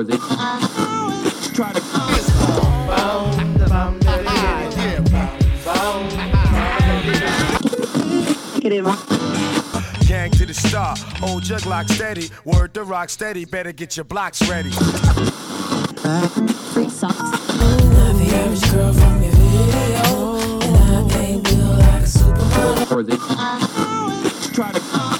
Try to. Gang to the star, old jug lock steady, word to rock steady, better get your blocks ready. The average girl from your video, and I ain't built like a supermodel. Try to.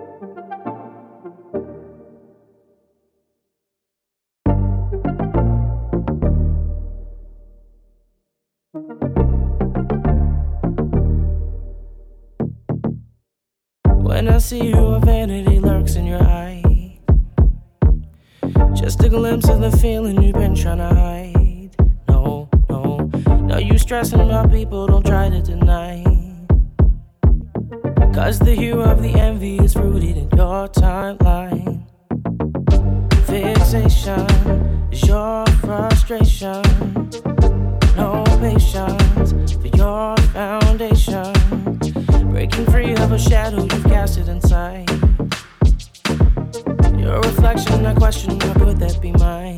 When I see you, a vanity lurks in your eye. Just a glimpse of the feeling you've been trying to hide. No, no, no, you stressing about people, don't try to deny. Cause the hue of the envy is rooted in your timeline. Fixation is your frustration. No patience for your foundation. Breaking free of a shadow you've casted inside. Your reflection, I question, why would that be mine?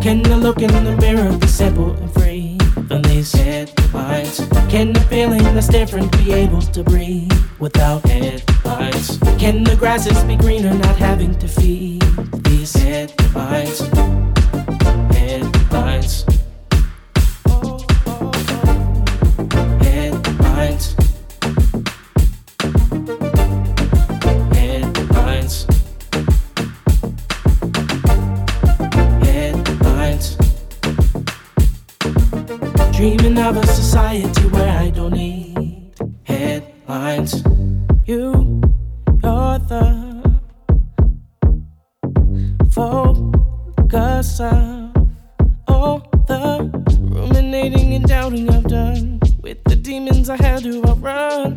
Can the look in the mirror be simple and free from these headlines? Can the feeling that's different be able to breathe without headlines? Can the grasses be greener not having to feed these? Headlines. Dreaming of a society where I don't need headlines. You, you're the focus of all the ruminating and doubting I've done. With the demons I had to outrun.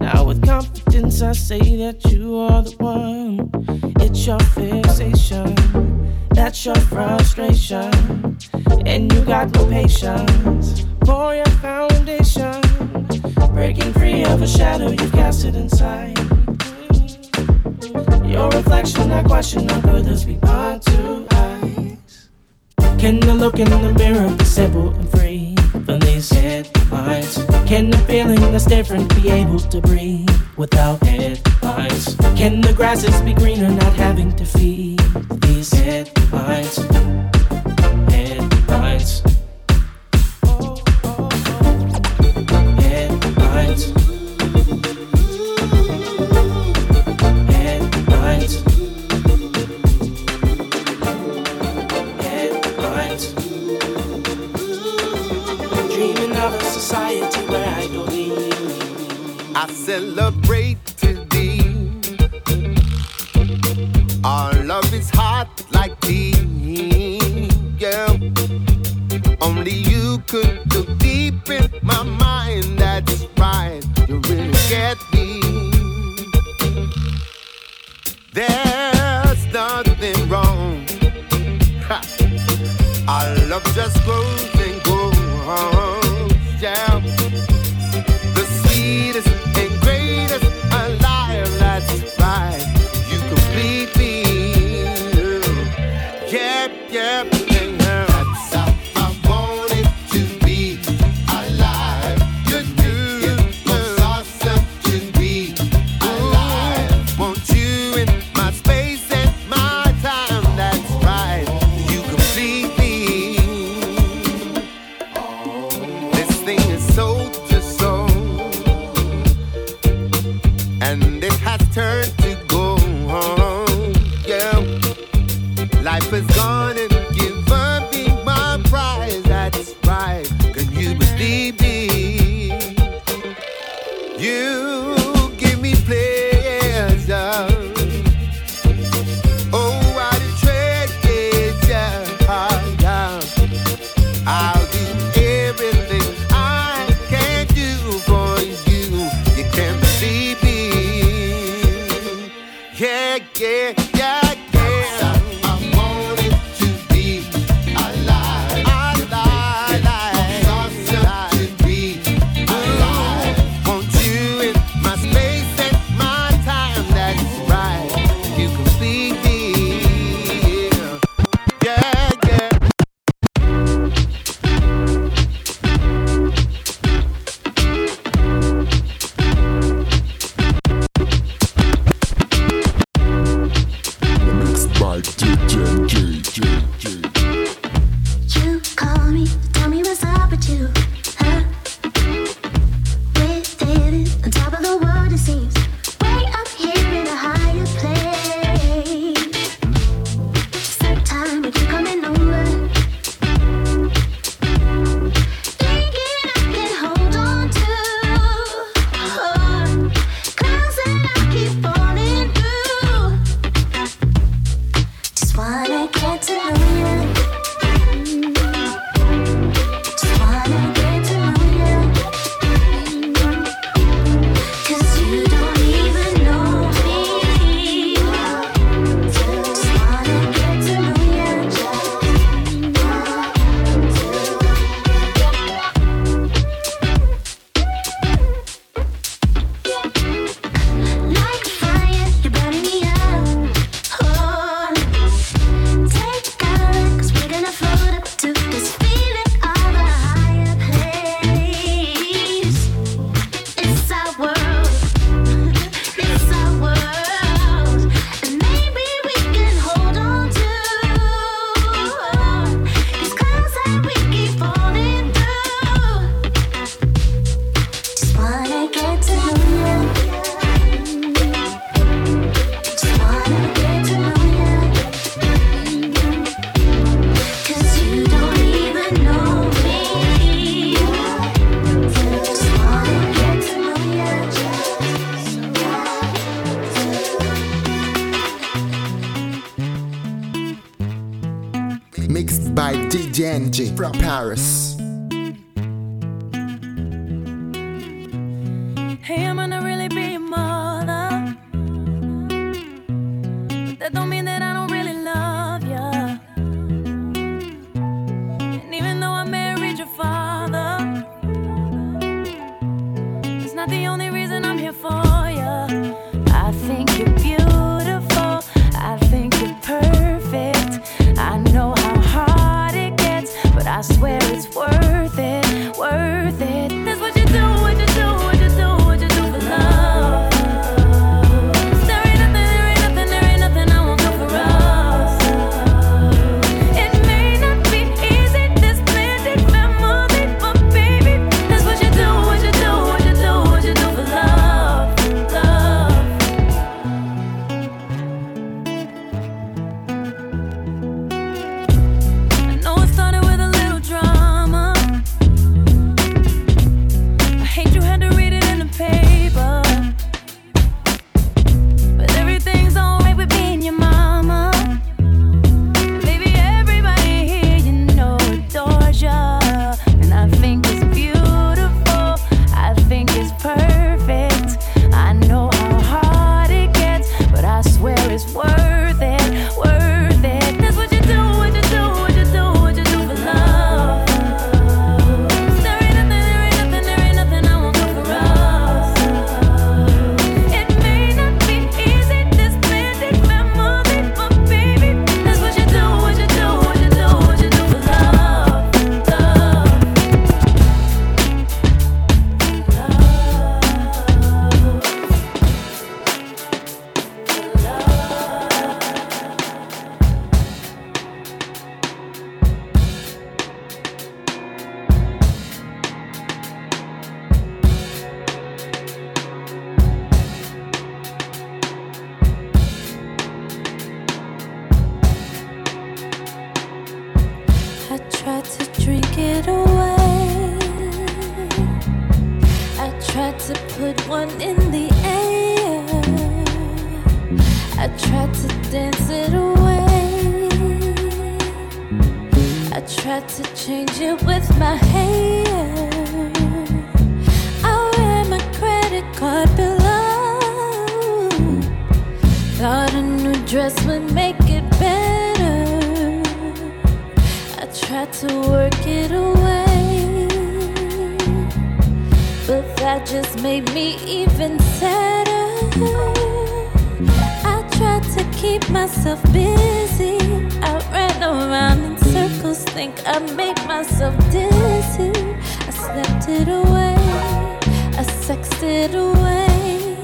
Now with confidence I say that you are the one. It's your fixation, that's your frustration, and you got no patience for your foundation. Breaking free of a shadow you've casted inside. Your reflection, I question, how could this be my two eyes? Can the look in the mirror be simple and free from these headlines? Can the feeling that's different be able to breathe without headlines? Can the grasses be greener not having to feed these headlines? Headlines. that just made me even sadder. I tried to keep myself busy. I ran around in circles, think I made myself dizzy. I slept it away, I sexed it away,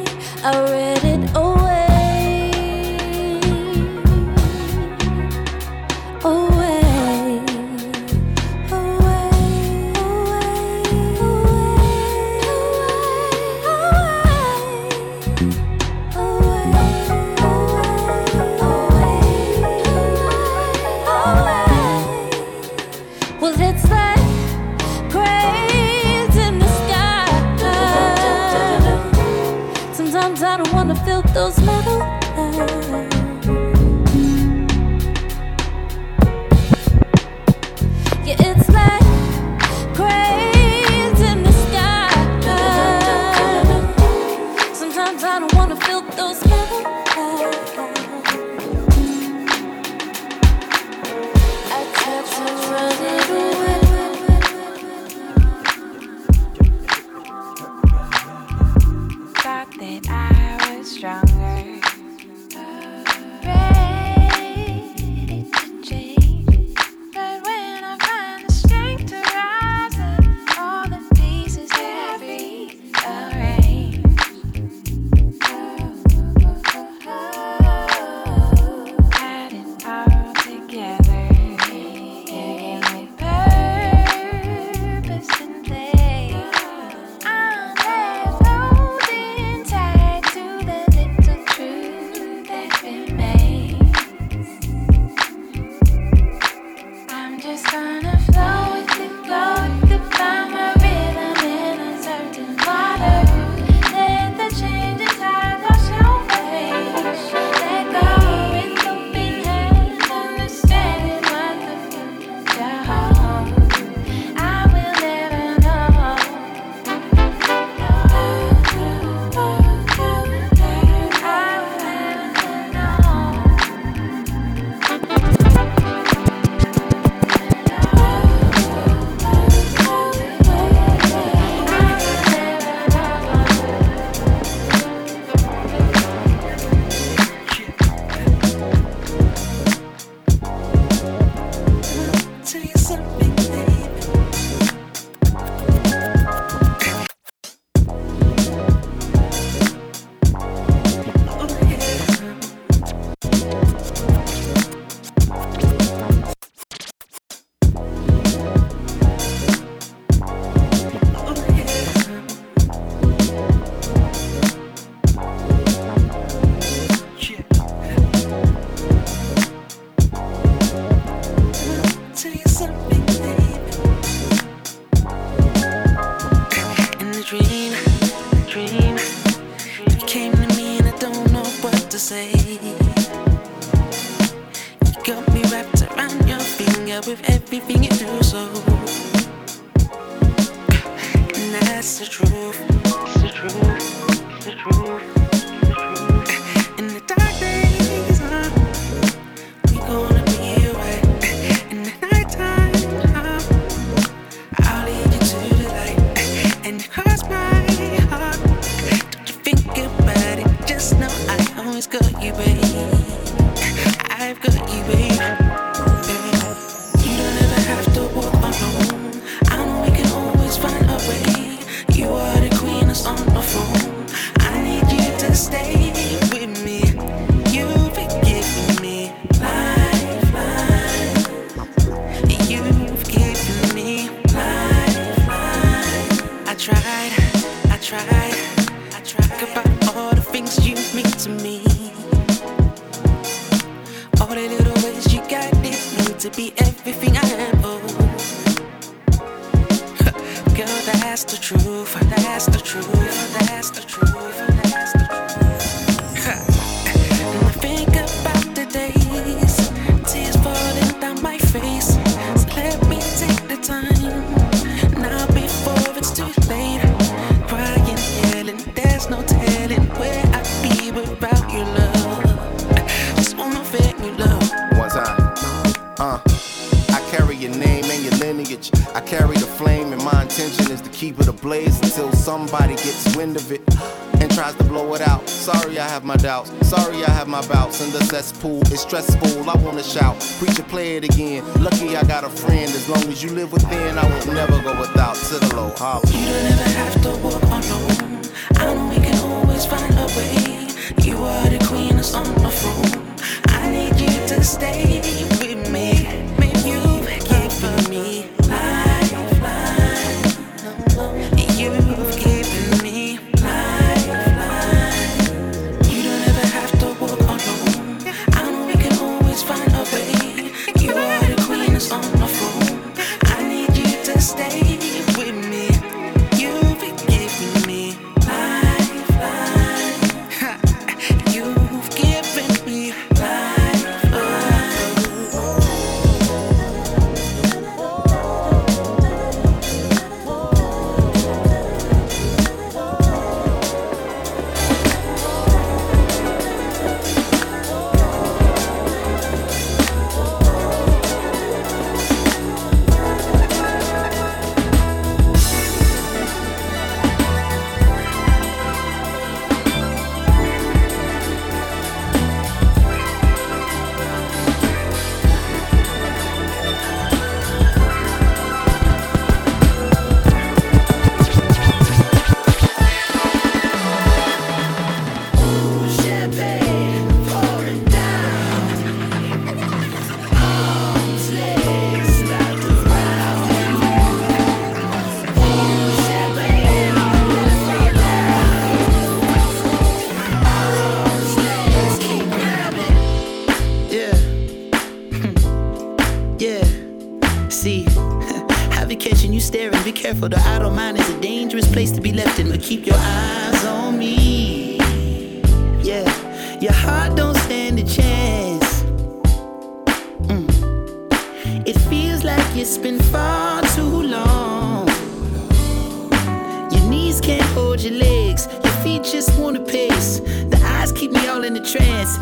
I read it away.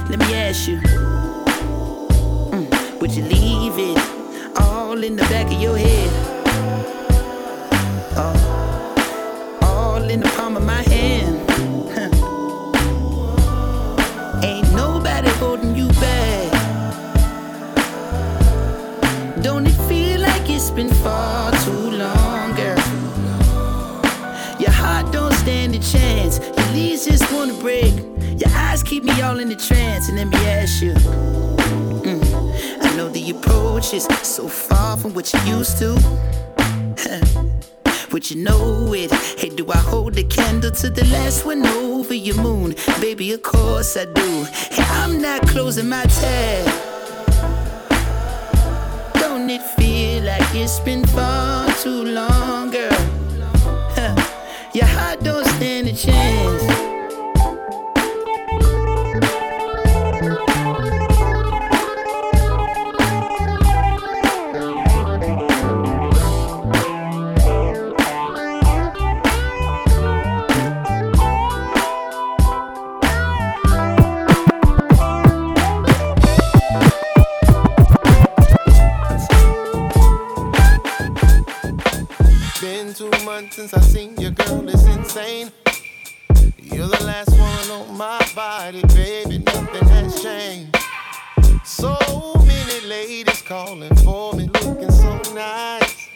let me ask you. Mm, would you leave it all in the back of your head? Oh. Me all in the trance and let me ask you. Mm, I know the approach is so far from what you used to. but you know it. Hey, do I hold the candle to the last one over your moon? Baby, of course I do. Hey, I'm not closing my tab. Don't it feel like it's been far too long, girl? Huh. Your heart don't stand a chance. since I seen you, girl, it's insane. You're the last one on my body, baby, nothing has changed. So many ladies calling for me, looking so nice.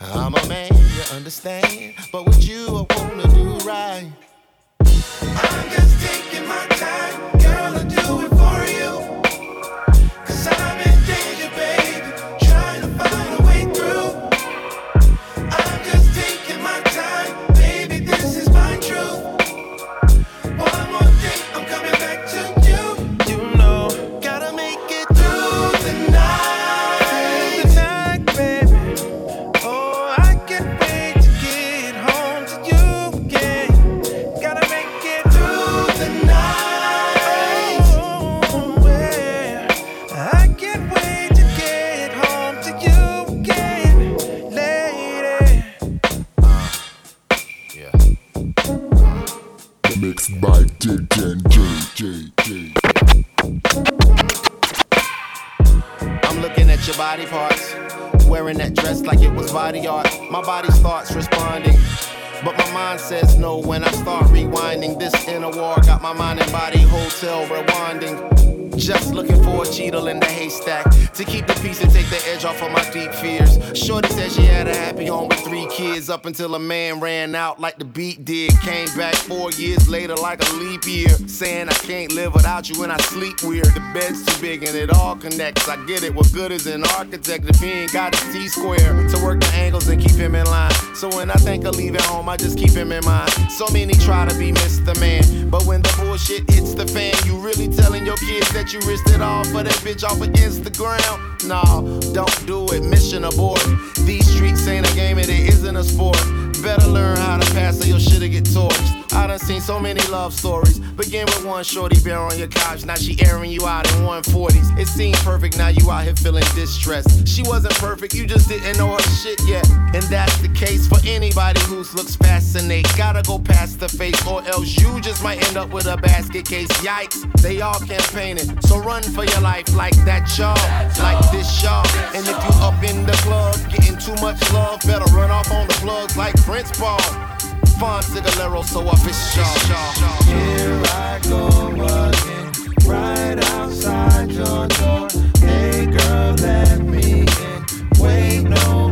I'm a man, you understand, but with you, I wanna do right. I'm just taking my time, girl, I do it for you. Body art. My body starts responding. But my mind says no when I start rewinding. This inner war got my mind and body hotel rewinding. Just looking for a cheetle in the haystack to keep the peace and take the edge off of my deep fears. Shorty said she had a happy home with three kids up until a man ran out like the beat did. Came back four years later like a leap year, saying I can't live without you and I sleep weird. The bed's too big and it all connects. I get it. What good is an architect if he ain't got his T square to work the angles and keep him in line? So when I think of leaving home, just keep him in mind. So many try to be Mr. Man, but when the bullshit hits the fan, you really telling your kids that you risked it all for that bitch off against the ground. Nah, don't do it, mission abort. These streets ain't a game and it isn't a sport. Better learn how to pass or your shit'll get torched. I done seen so many love stories. Begin with one shorty bear on your couch, now she airing you out in 140s. It seemed perfect, now you out here feeling distressed. She wasn't perfect, you just didn't know her shit yet. And that's the case for anybody whose looks fascinate. Gotta go past the face, or else you just might end up with a basket case. Yikes, they all campaigning. So run for your life like that, y'all. Like this, y'all. And if you up in the club, getting too much love, better run off on the plugs like Prince. Fon Cigalero, so. Here I go again, right outside your door. Hey girl, let me in. Wait no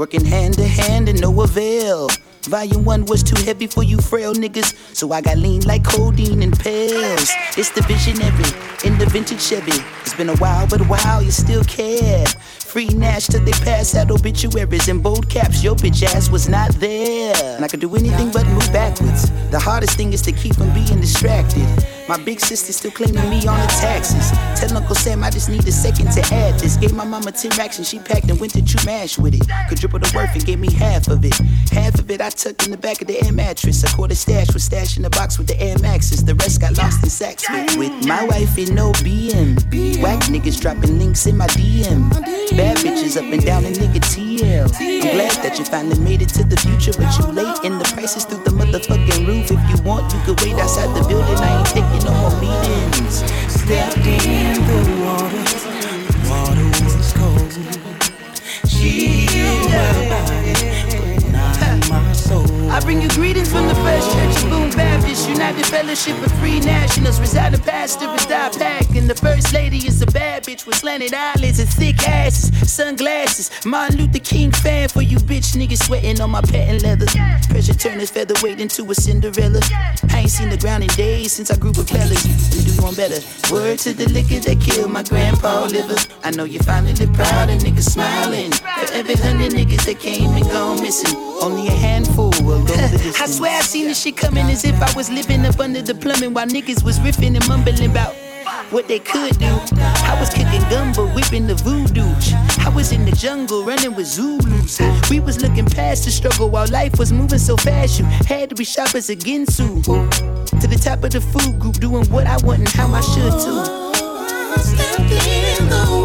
Working hand to hand and no avail. Volume 1 was too heavy for you frail niggas, so I got lean like codeine and pills. It's the visionary in the vintage Chevy. It's been a while, but wow, you still care. Free Nash till they pass out obituaries in bold caps. Your bitch ass was not there. And I could do anything but move backwards. The hardest thing is to keep from being distracted. My big sister still claiming me on the taxes. Tell Uncle Sam I just need a second to add this. Gave my mama 10 racks and she packed and went to True Mash with it. Could triple the worth and gave me half of it. Half of it I tucked in the back of the air mattress. A quarter stash was stashed in the box with the Air Maxes. The rest got lost in sacks with, with my wife in no BM. Whack niggas dropping links in my DM. Bad bitches up and down in nigga TL. I'm glad that you finally made it to the future, but you late and the prices through the motherfucking roof. If you want, you could wait outside the building. I ain't taking no more meetings. Stepped in the water, the water was cold. She healed my body, but not my soul. I bring you greetings from the First Church of Boone Baptist, United Fellowship of Free Nationals. Residing pastor is Die Pack, and the First Lady is a bad bitch with slanted eyelids and thick asses, sunglasses. Martin Luther King fan for you bitch niggas sweating on my patent leather. Pressure turn featherweight into a Cinderella. I ain't seen the ground in days since I grew up with fellas. We do one better. Word to the liquor that killed my grandpa liver. I know you finally proud and niggas smiling. For every hundred niggas that came and gone missing, only a handful will go the distance. I swear I seen this shit coming as if I was living up under the plumbing while niggas was riffing and mumbling about what they could do. I was kicking gumbo, whipping the voodoo. I was in the jungle running with Zulus. We was looking past the struggle while life was moving so fast. You had to be sharp as a Ginsu. To the top of the food group, doing what I want and how I should too. Stepped in the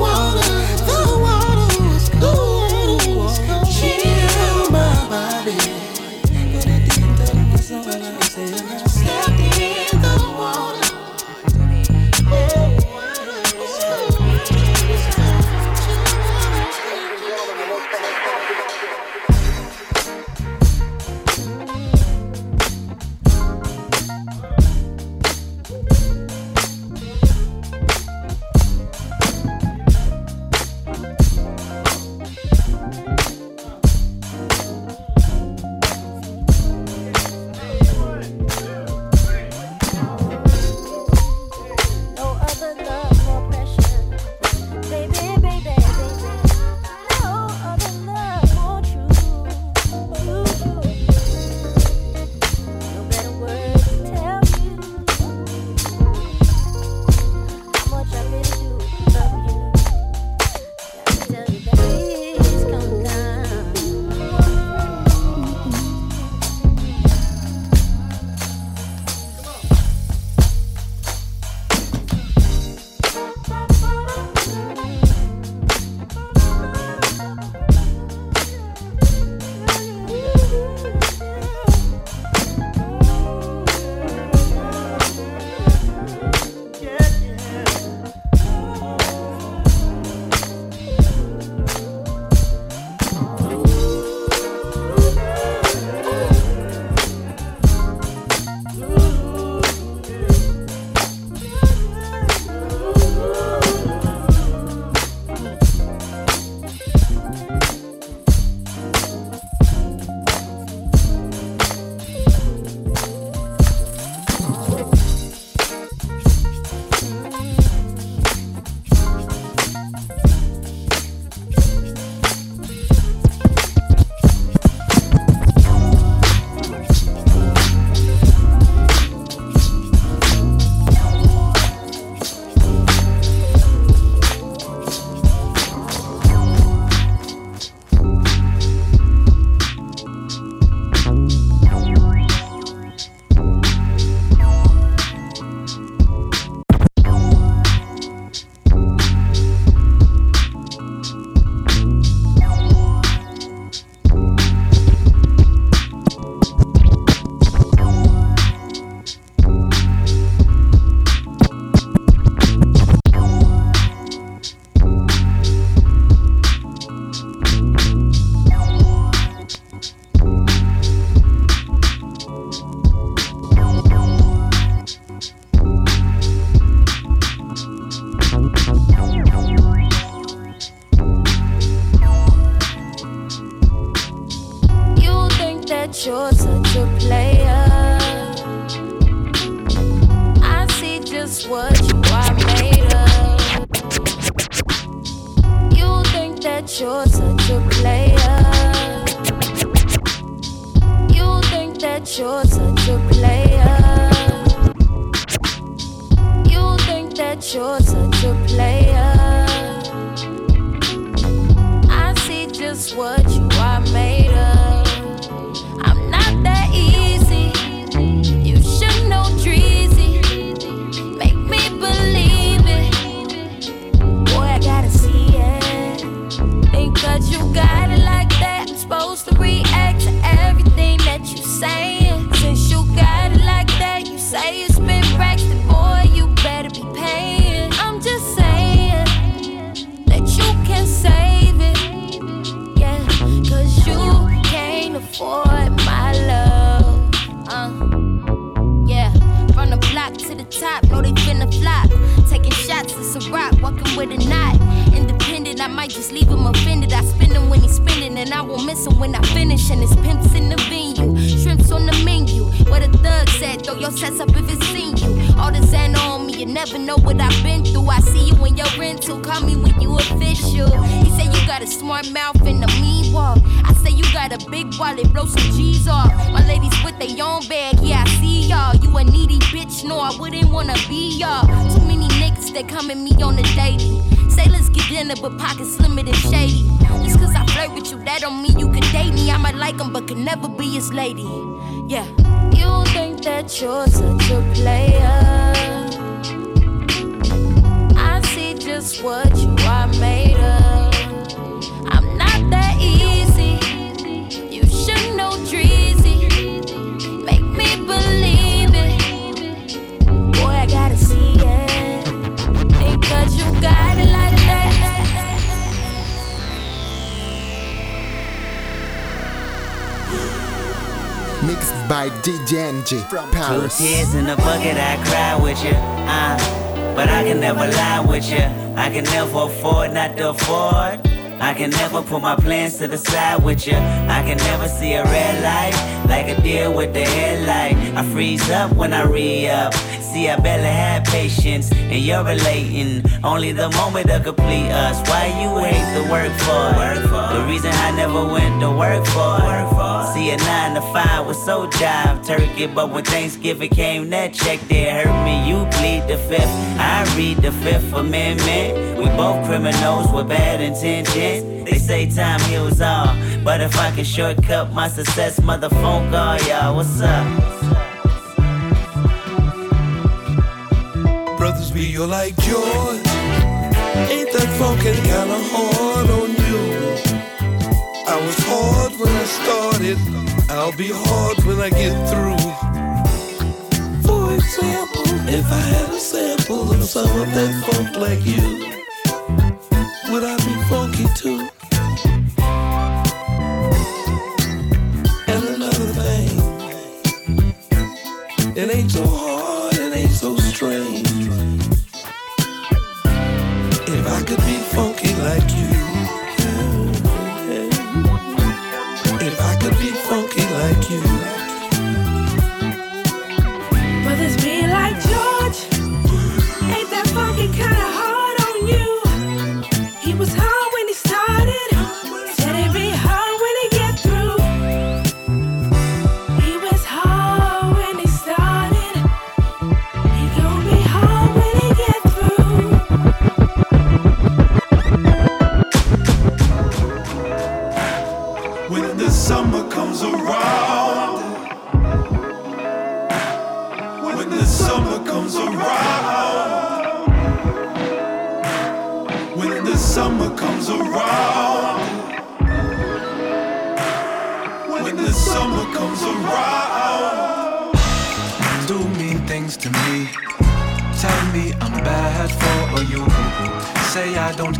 with a knot. Independent, I might just leave him offended. I spin him when he's spinning, and I won't miss him when I finish. And it's pimps in the venue, shrimps on the menu. Where the thug said, throw your sets up if it's seen you. All the Xana on me, you never know what I've been through. I see you when you're rental, call me when you official. He said you got a smart mouth and a mean walk. I say you got a big wallet, blow some G's off. My ladies with their own bag, yeah, I see y'all. You a needy bitch, no, I wouldn't wanna be y'all. Too many niggas that come at me on the daily. Say let's get dinner, but pockets than shady. Just cause I flirt with you, that don't mean you can date me. I might like him, but can never be his lady. Yeah. You think that you're such a player. I see just what you are made by DJ NG from Two tears in a bucket, I cry with you. Uh, but I can never lie with you. I can never afford not to afford. I can never put my plans to the side with you. I can never see a red light like a deer with the headlight. I freeze up when I re up. See, I barely have patience, and you're relating. Only the moment to complete us. Why you hate the work for? The reason I never went to work for. See, a nine to five was so jive turkey, but when Thanksgiving came, that check there hurt me. You plead the fifth, I read the fifth amendment. We both criminals with bad intentions. They say time heals all, but if I can shortcut my success, mother phone call y'all. What's up? Brothers, we you like George. Ain't that fucking kinda hard on you? I was hard when I started. I'll be hard when I get through. For example, if I had a sample of some of that funk like you, would I be funky too? And another thing, it ain't so hard, it ain't so strange.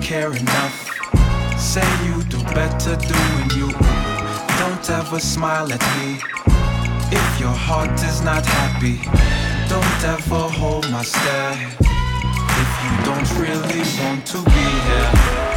Care enough. Say you do better doing you. Don't ever smile at me. If your heart is not happy, don't ever hold my stare. If you don't really want to be here.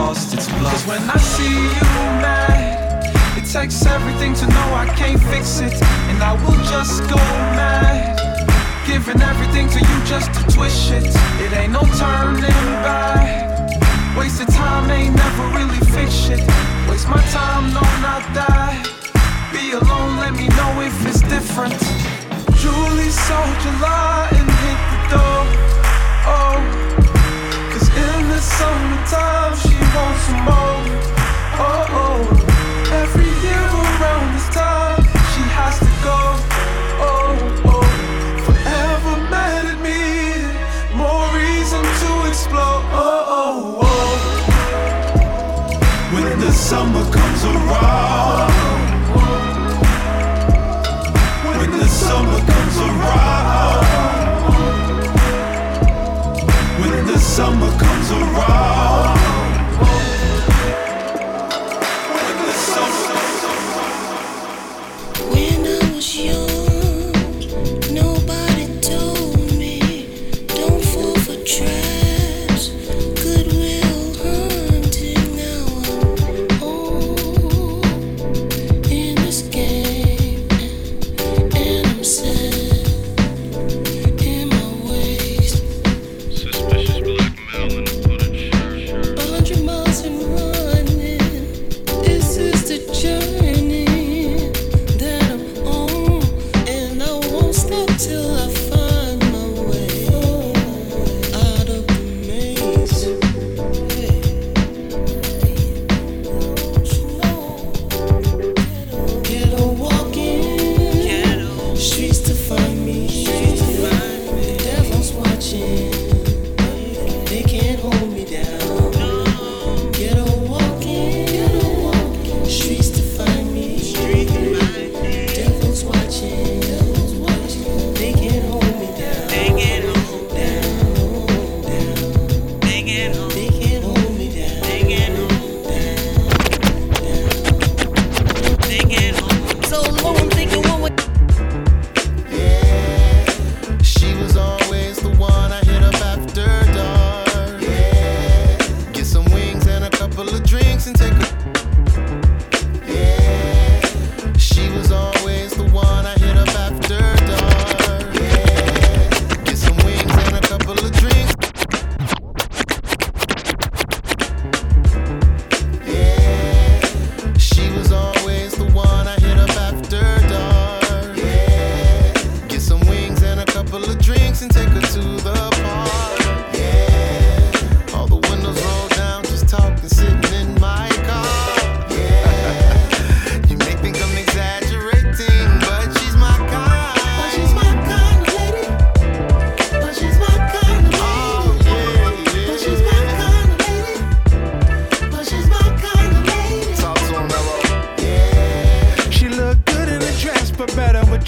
lost its blood. Cause when I see you mad, it takes everything to know I can't fix it. And I will just go mad. Giving everything to you just to twist it. It ain't no turning back. Wasted time ain't never really fix it. Waste my time, no, not that. Be alone, let me know if it's different. Julie sold July and hit the door. Oh summertime, she wants some more. Oh, oh.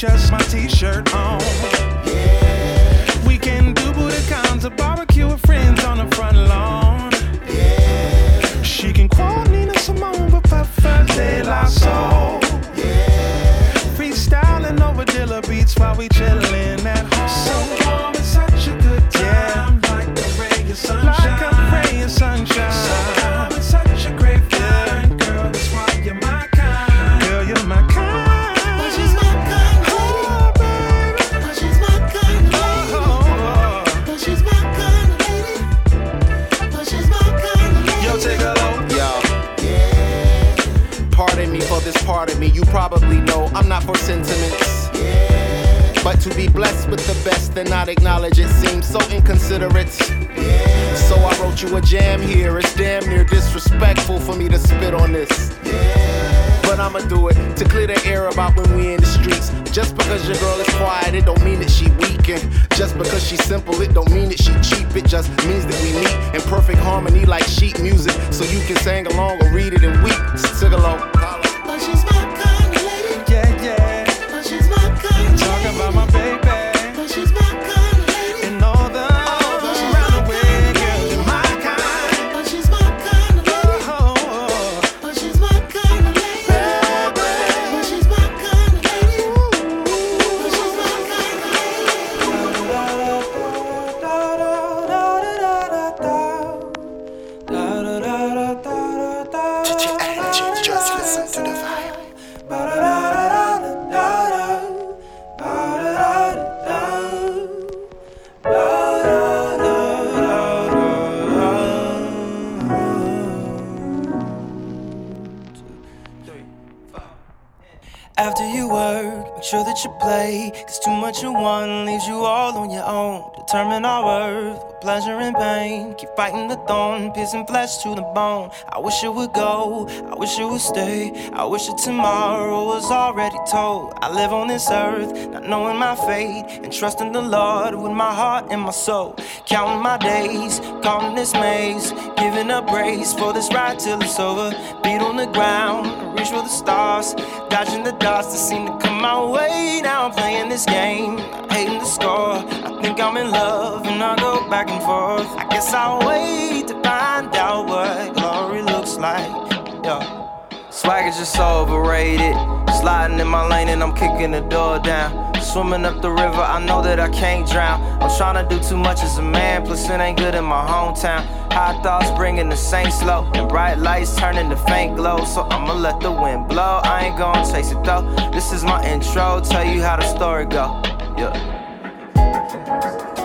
just my t-shirt on. Yeah. We can do Budokan's a barbecue with friends on the front lawn. Yeah. She can quote Nina Simone, but prefer De La Soul. Yeah. Freestyling over Dilla beats while we chillin' at home. So to be blessed with the best and not acknowledge it seems so inconsiderate. Yeah. So I wrote you a jam here. It's damn near disrespectful for me to spit on this. Yeah. But I'ma do it to clear the air about when we in the streets. Just because your girl is quiet, it don't mean that she weakened. Just because she's simple, it don't mean that she cheap. It just means that we meet in perfect harmony like sheet music. So you can sing along or read it and weep. Sigalo. Fighting the thorn, piercing flesh to the bone. I wish it would go, I wish it would stay. I wish that tomorrow was already told. I live on this earth, not knowing my fate, and trusting the Lord with my heart and my soul. Counting my days, caught in this maze, giving up grace for this ride till it's over. Beat on the ground, reach for the stars, dodging the dots that seem to come my way. Now I'm playing this game, hating the score. I think I'm in love, and I go back and forth. I guess I'll wait to find out what glory looks like. Yeah. Swag is just overrated. Sliding in my lane and I'm kicking the door down. Swimming up the river, I know that I can't drown. I'm trying to do too much as a man, plus it ain't good in my hometown. High thoughts bringing the same slow, and bright lights turning to faint glow. So I'ma let the wind blow. I ain't gonna chase it though. This is my intro, tell you how the story go. Yeah.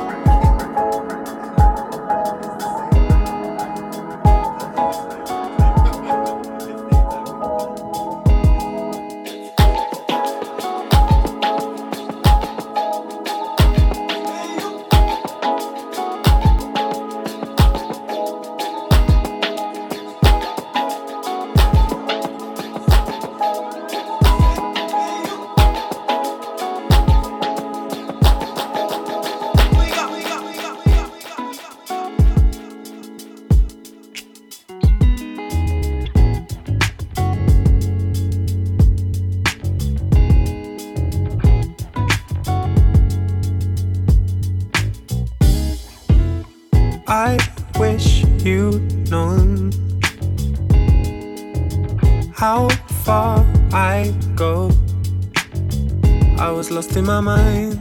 My mind,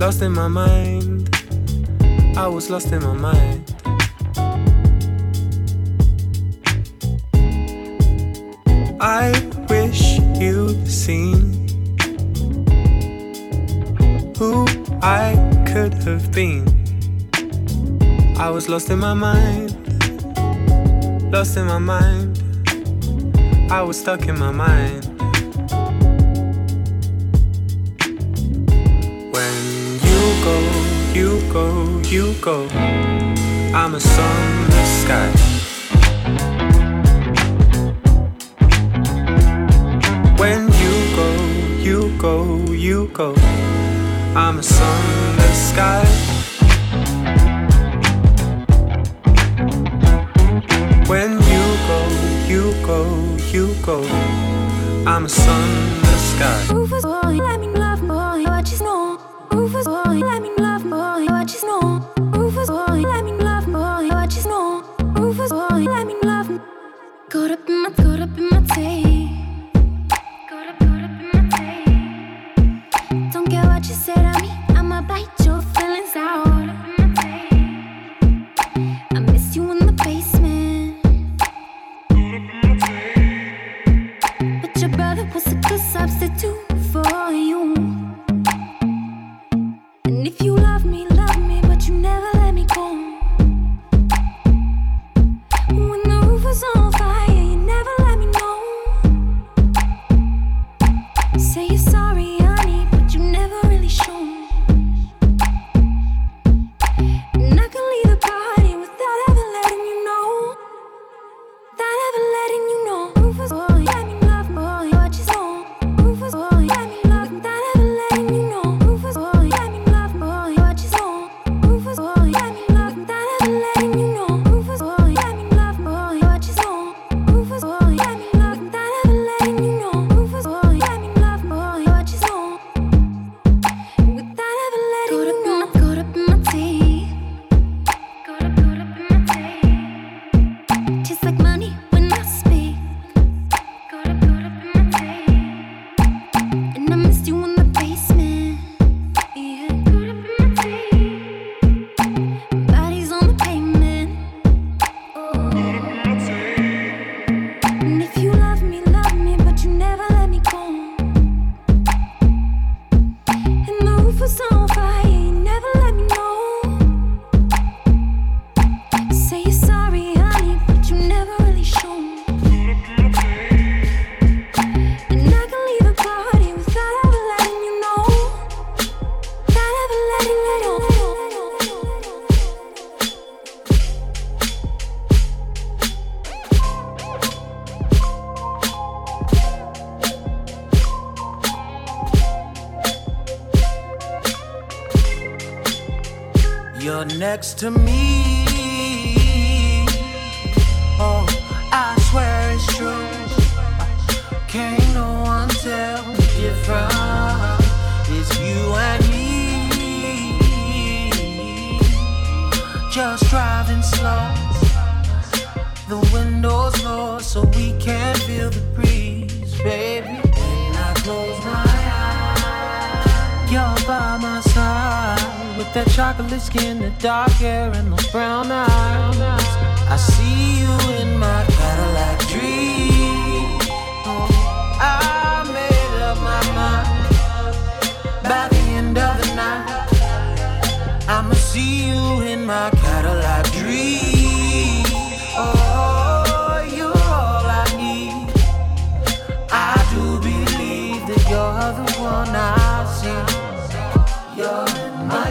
lost in my mind. I was lost in my mind. I wish you'd seen who I could have been. I was lost in my mind, lost in my mind. I was stuck in my mind. Go, I'm a sunless You're next to me. Oh, I swear it's true. Can't no one tell the difference. It's you and me. Just driving slow. The windows low so we can feel the breeze, baby. When I close my eyes, you're by my with that chocolate skin, the dark hair, and those brown eyes. I see you in my Cadillac dream. I made up my mind by the end of the night. I'ma see you in my Cadillac dream. Oh, you're all I need. I do believe that you're the one I see. You're in my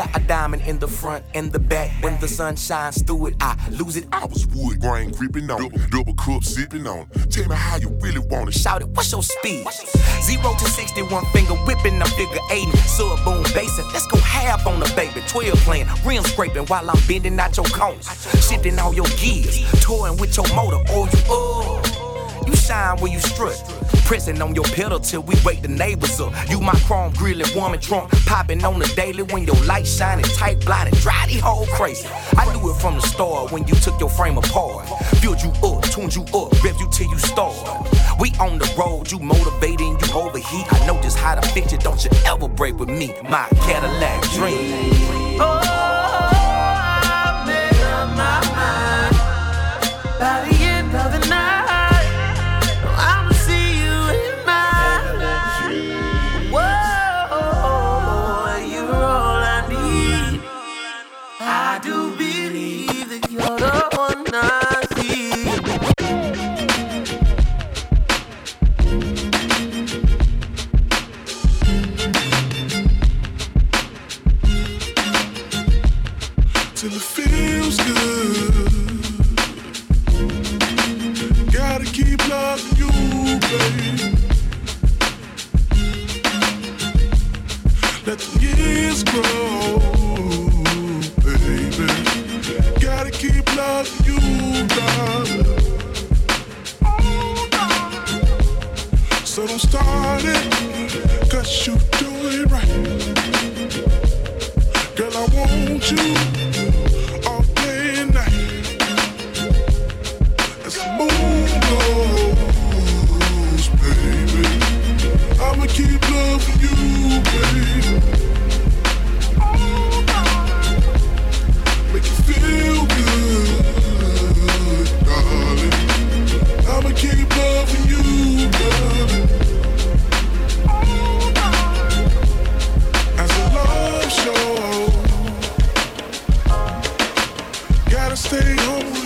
a diamond in the front and the back. When the sun shines through it, I lose it. I was Wood grain gripping on, double, double cup sipping on. Tell me how you really want it. Shout it, what's your speed? Zero to 60, one finger whipping, I'm figure eight. Sub boom basing, let's go half on the baby. 12 playing, rim scraping while I'm bending out your cones. Shifting all your gears, toying with your motor, or you oh. You shine when you strut. Pressing on your pedal till we wake the neighbors up. You my chrome grilling woman trunk. Popping on the daily when your light shining tight, blinding, dry the whole crazy. I knew it from the start when you took your frame apart. Build you up, tuned you up, rev you till you start. We on the road, you motivating, you overheat. I know just how to fix it, don't you ever break with me. My Cadillac dream. Oh, I made up my mind years stay home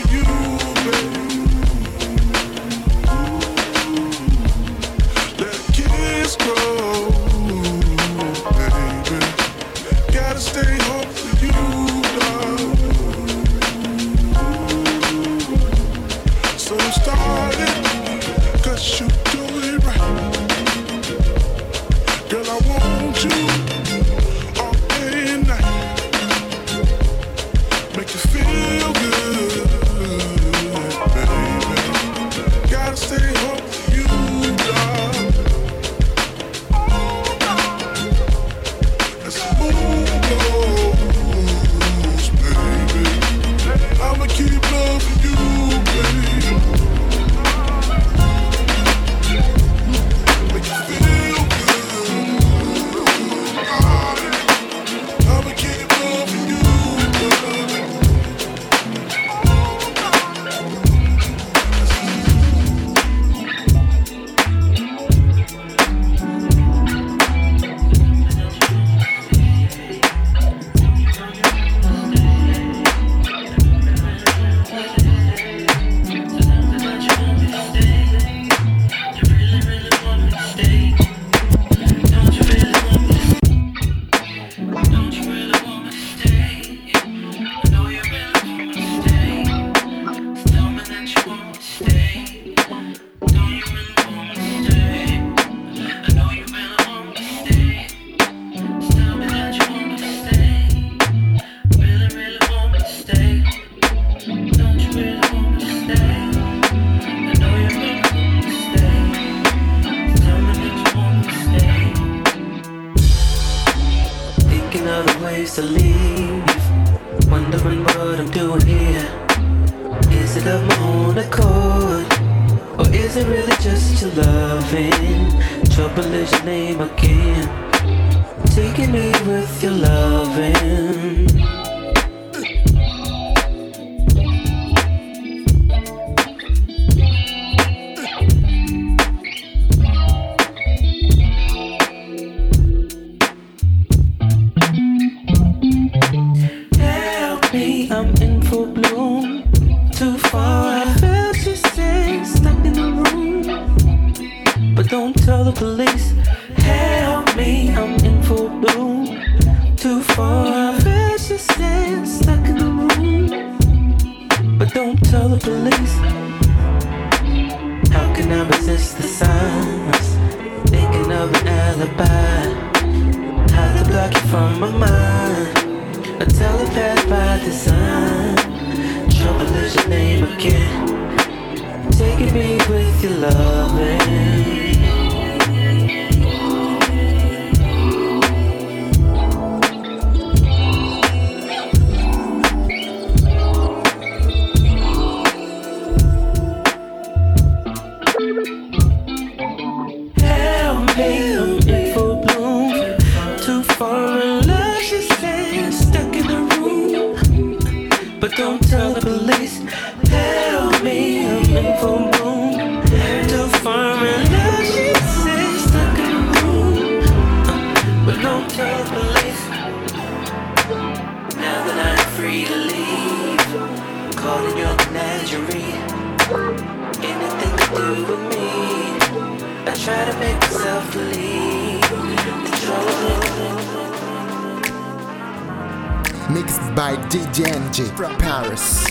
by DJ NG from Paris.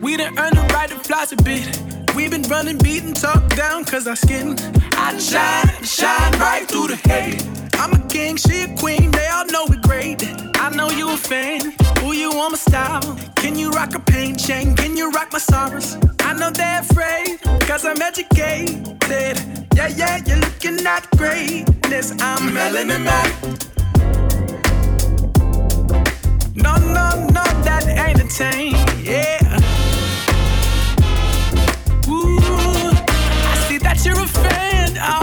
We done earned the right to floss a bit. We been running, beating, talk down, cause our skin. I shine, shine right through the hate. I'm a king, she a queen, they all know we're great. I know you a fan, who you want my style? Can you rock a paint chain? Can you rock my sorrows? I know they're afraid, cause I'm educated. Yeah, yeah, you're looking at greatness. I'm melanin man. No, no, no, that ain't a thing. Yeah. Ooh, I see that you're a fan. Oh,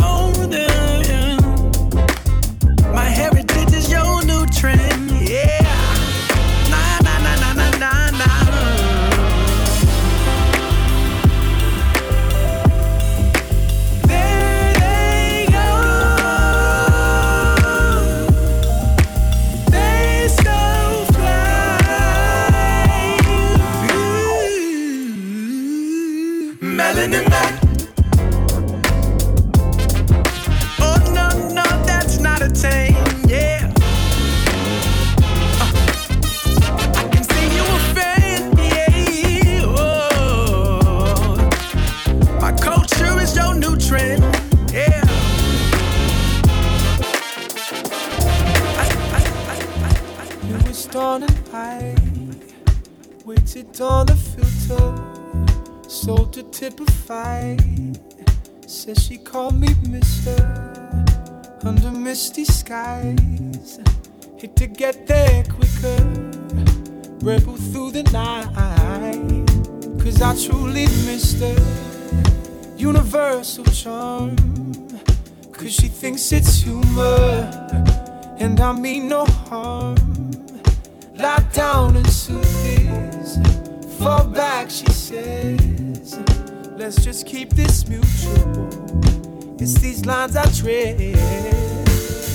waited on the filter, sold to typify. Says she called me Mister under misty skies. Hit to get there quicker, rebel through the night. Cause I truly missed her, universal charm. Cause she thinks it's humor, and I mean no harm. Lie down and soothe this. Fall back, she says. Let's just keep this mutual. It's these lines I tread.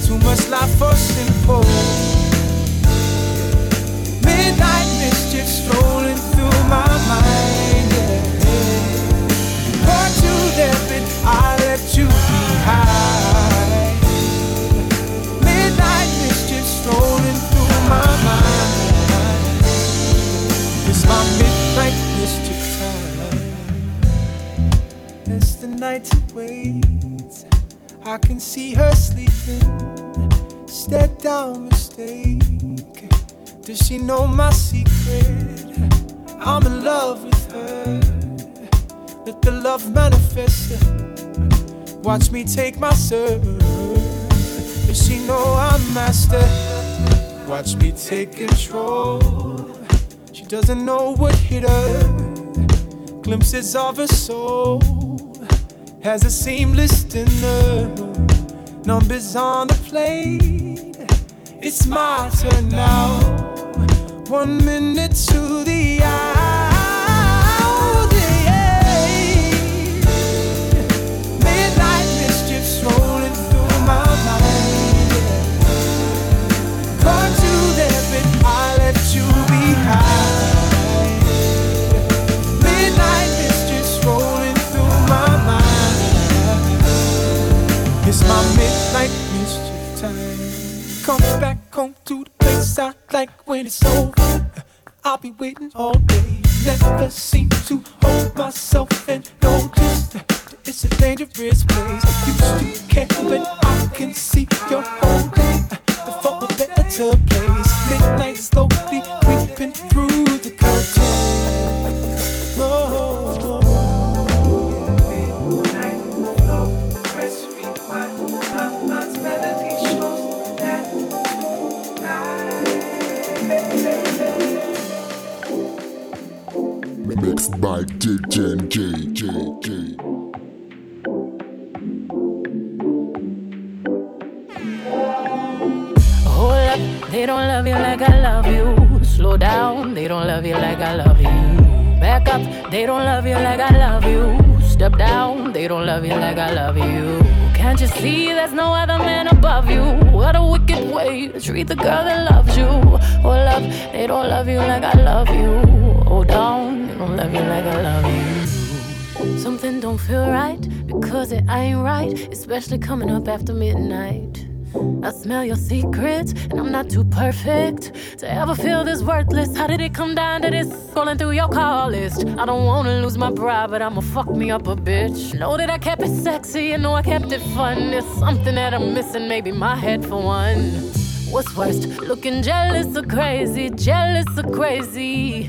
Too much life for simple. Midnight mischief strolling through my mind. Yeah. To them and I let you behind. The night awaits, I can see her sleeping. Step down mistake. Does she know my secret? I'm in love with her. Let the love manifest. Watch me take my serve. Does she know I'm master? Watch me take control. She doesn't know what hit her. Glimpses of her soul has a seamless dinner. Numbers on the plate. It's my turn now. One minute to the hour. When it's over. Uh, I'll be waiting all day. Never seem to hold myself and just that it's a dangerous place. Used to care, but I can see you're holding for a better place. Midnight slowly Mixed by DJ J. Hold up, they don't love you like I love you. Slow down, they don't love you like I love you. Back up, they don't love you like I love you. Step down, they don't love you like I love you. Can't you see there's no other man above you? What a wicked way to treat the girl that loves you. Hold up, they don't love you like I love you. Hold down, they don't love you like I love you. Something don't feel right because it ain't right, especially coming up after midnight. I smell your secrets, and I'm not too perfect to ever feel this worthless. How did it come down to this? Scrolling through your call list. I don't wanna lose my pride, but I'ma fuck me up a bitch. Know that I kept it sexy, and know I kept it fun. There's something that I'm missing, maybe my head for one. What's worst, looking jealous or crazy? Jealous or crazy?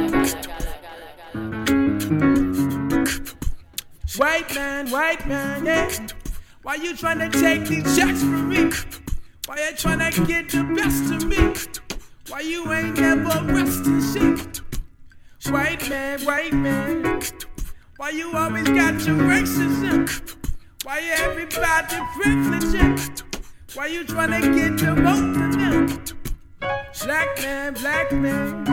White man, white man, yeah. Why you tryna take these checks from me? Why you tryna get the best of me? Why you ain't never resting shit? White man, white man. Why you always got your racism? Why you everybody privileged? Why you tryna get the both of them? Black man, black man.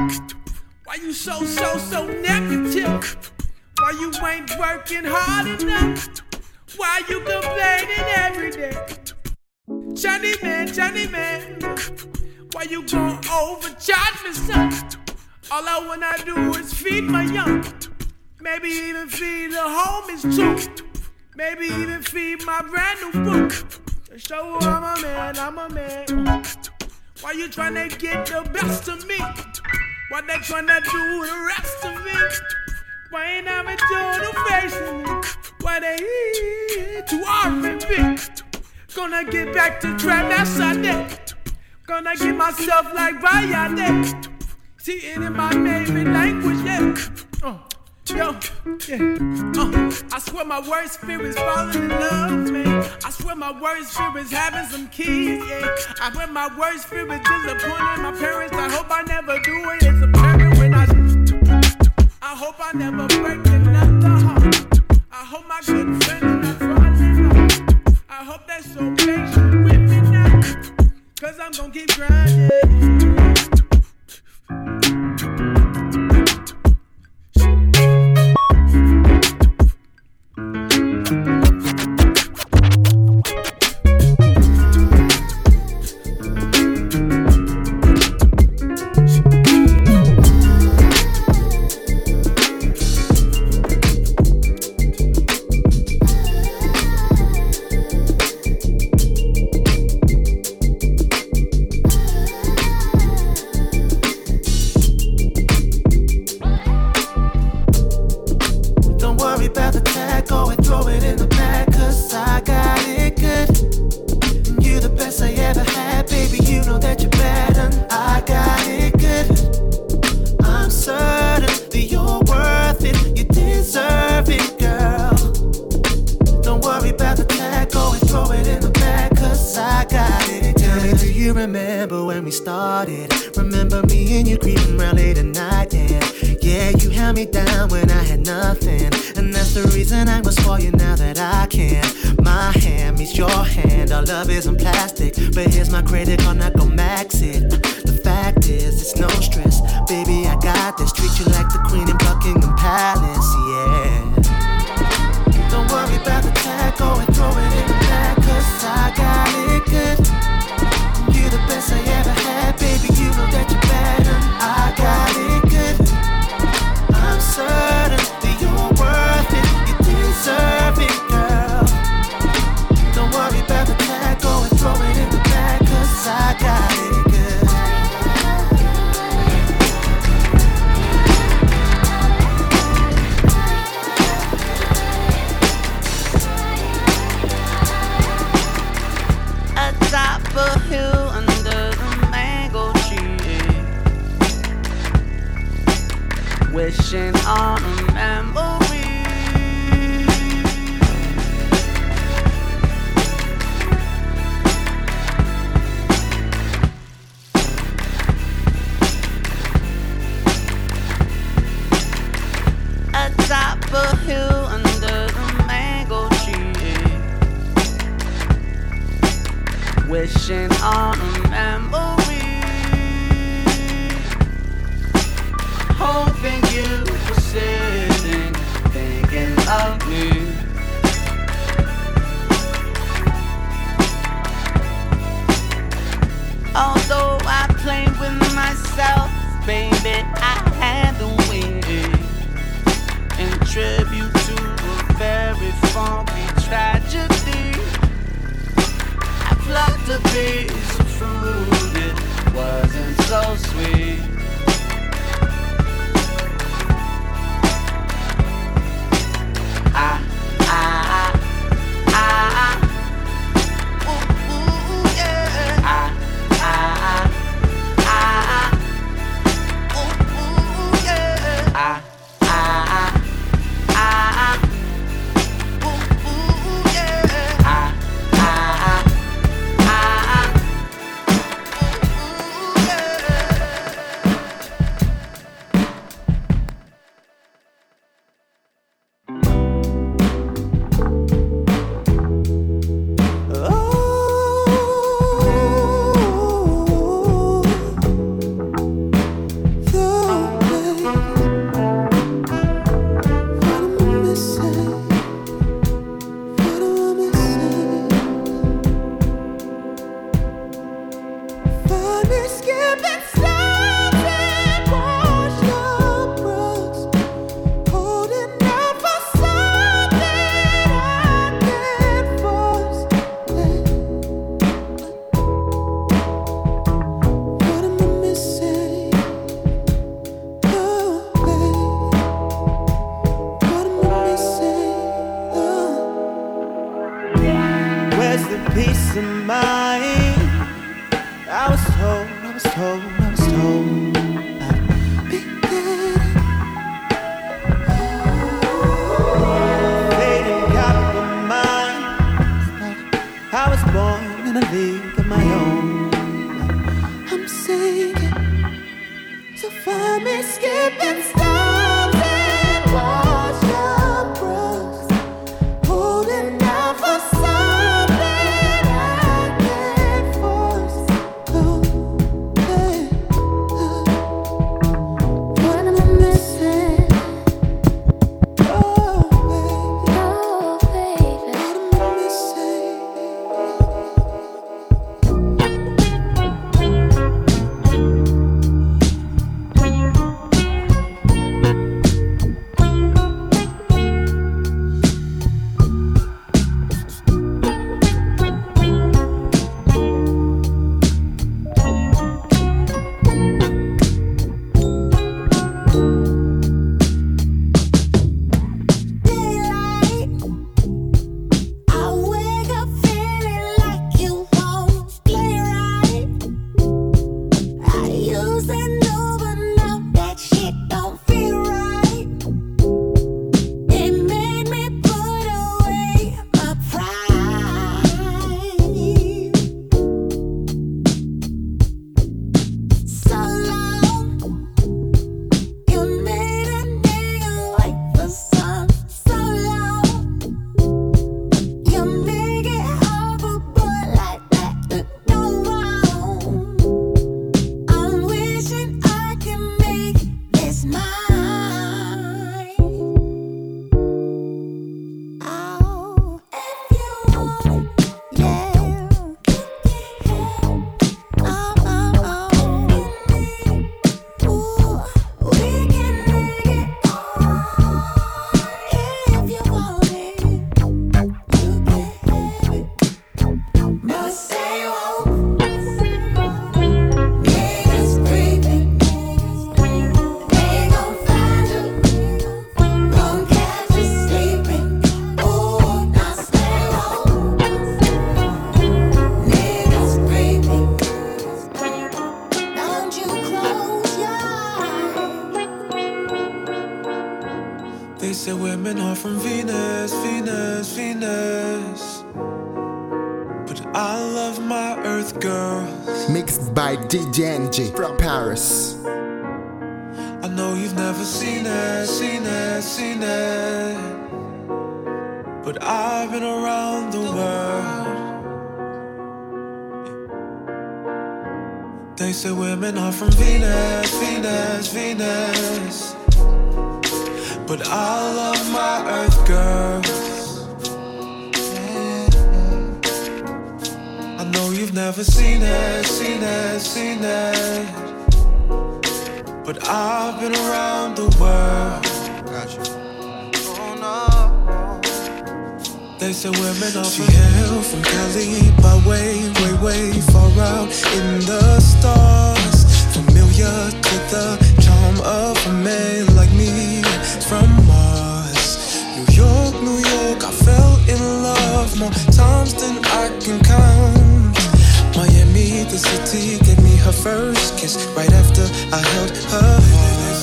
Why you so, so, so negative? Why you ain't working hard enough? Why you complaining every day? Johnny man, Johnny man. Why you gon' overcharge me, son? All I wanna do is feed my young. Maybe even feed the homies too. Maybe even feed my brand new book. To show I'm a man, I'm a man. Why you tryna get the best of me? What they tryna do the rest of me? Why ain't I doing no facing? Why they eat to R&B? Gonna get back to trap that Sunday. Gonna get myself like Bayade. See it in my favorite language, yeah. Uh, yo, yeah. Uh, I swear my worst fear is falling in love, man. I swear my worst fear is having some kids, yeah. I swear my worst fear is disappointing my parents. I hope I never do it. It's I. I hope I never break another heart. I hope my good friends are not falling off. I hope they're so patient with me now. Cause I'm gonna keep grinding. From Paris. I know you've never seen it, seen it, seen it. But I've been around the world. They say women are from Venus, Venus, Venus. But I love my Earth girls. You've never seen it, seen it, seen it. But I've been around the world. Gotcha. Oh, no. They say women are She hail from Cali by way, way, way far out in the stars. Familiar to the charm of a man like me from Mars. New York, New York, I fell in love more times than I can count. Miami, the city, gave me her first kiss right after I held her heart.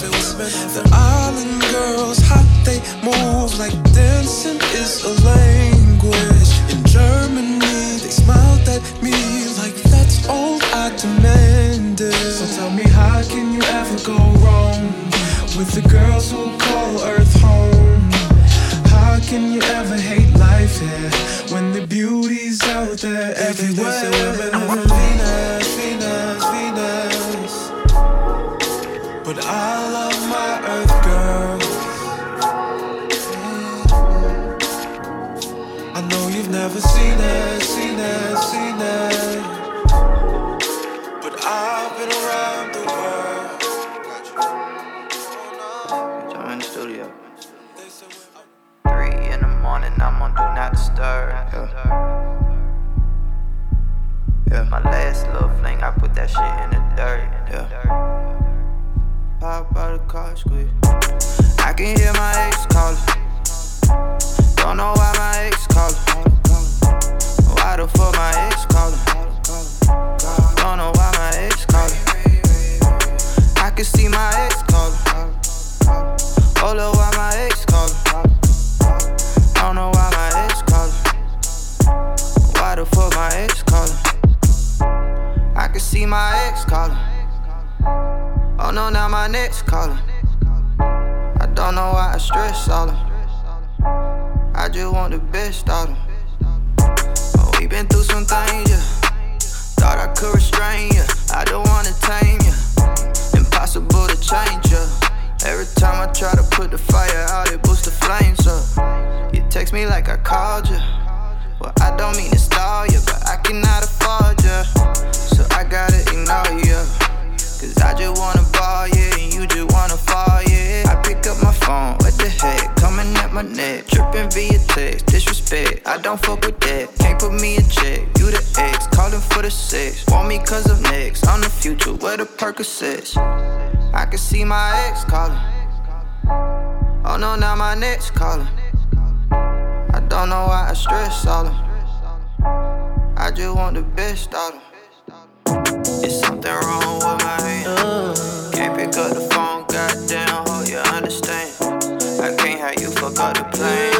The island girls, how they move like dancing is a language. In Germany, they smiled at me like that's all I demanded. So tell me, how can you ever go wrong with the girls who call Earth home? How can you ever hate life here when the beauty's out there everywhere? They say women are from Venus, Venus, Venus. But I love my Earth girls. I know you've never seen it, seen it, seen it. Do Not Disturb. Yeah. yeah. My last little fling, I put that shit in the dirt. Yeah. Pop out the car, squeeze. I can hear my ex calling. Don't know why my ex calling. Why the fuck my ex calling? Don't know why my ex calling. I can see my ex calling. Hold up, why my ex calling? I don't know why my ex calling. Why the fuck my ex calling? I can see my ex calling. Oh no, now my next calling. I don't know why I stress all them. I just want the best out them. Oh, we been through some things, yeah. Thought I could restrain ya. I don't wanna tame ya. Impossible to change ya. Every time I try to put the fire out, it boosts the flames up. You text me like I called you. Well, I don't mean to stall you, but I cannot afford you. So I gotta ignore ya. Cause I just wanna ball, yeah, and you just wanna fall, yeah. I pick up my phone, what the heck? Coming at my neck, tripping via text, disrespect. I don't fuck with that, can't put me in check. You the ex, calling for the sex. Want me cause of next, I'm the future, where the Percocets. I can see my ex calling. Oh no, now my next calling. I don't know why I stress all them. I just want the best out them. Is something wrong with my hand? Can't pick up the phone, goddamn, hope you understand. I can't have you fuck up the plans.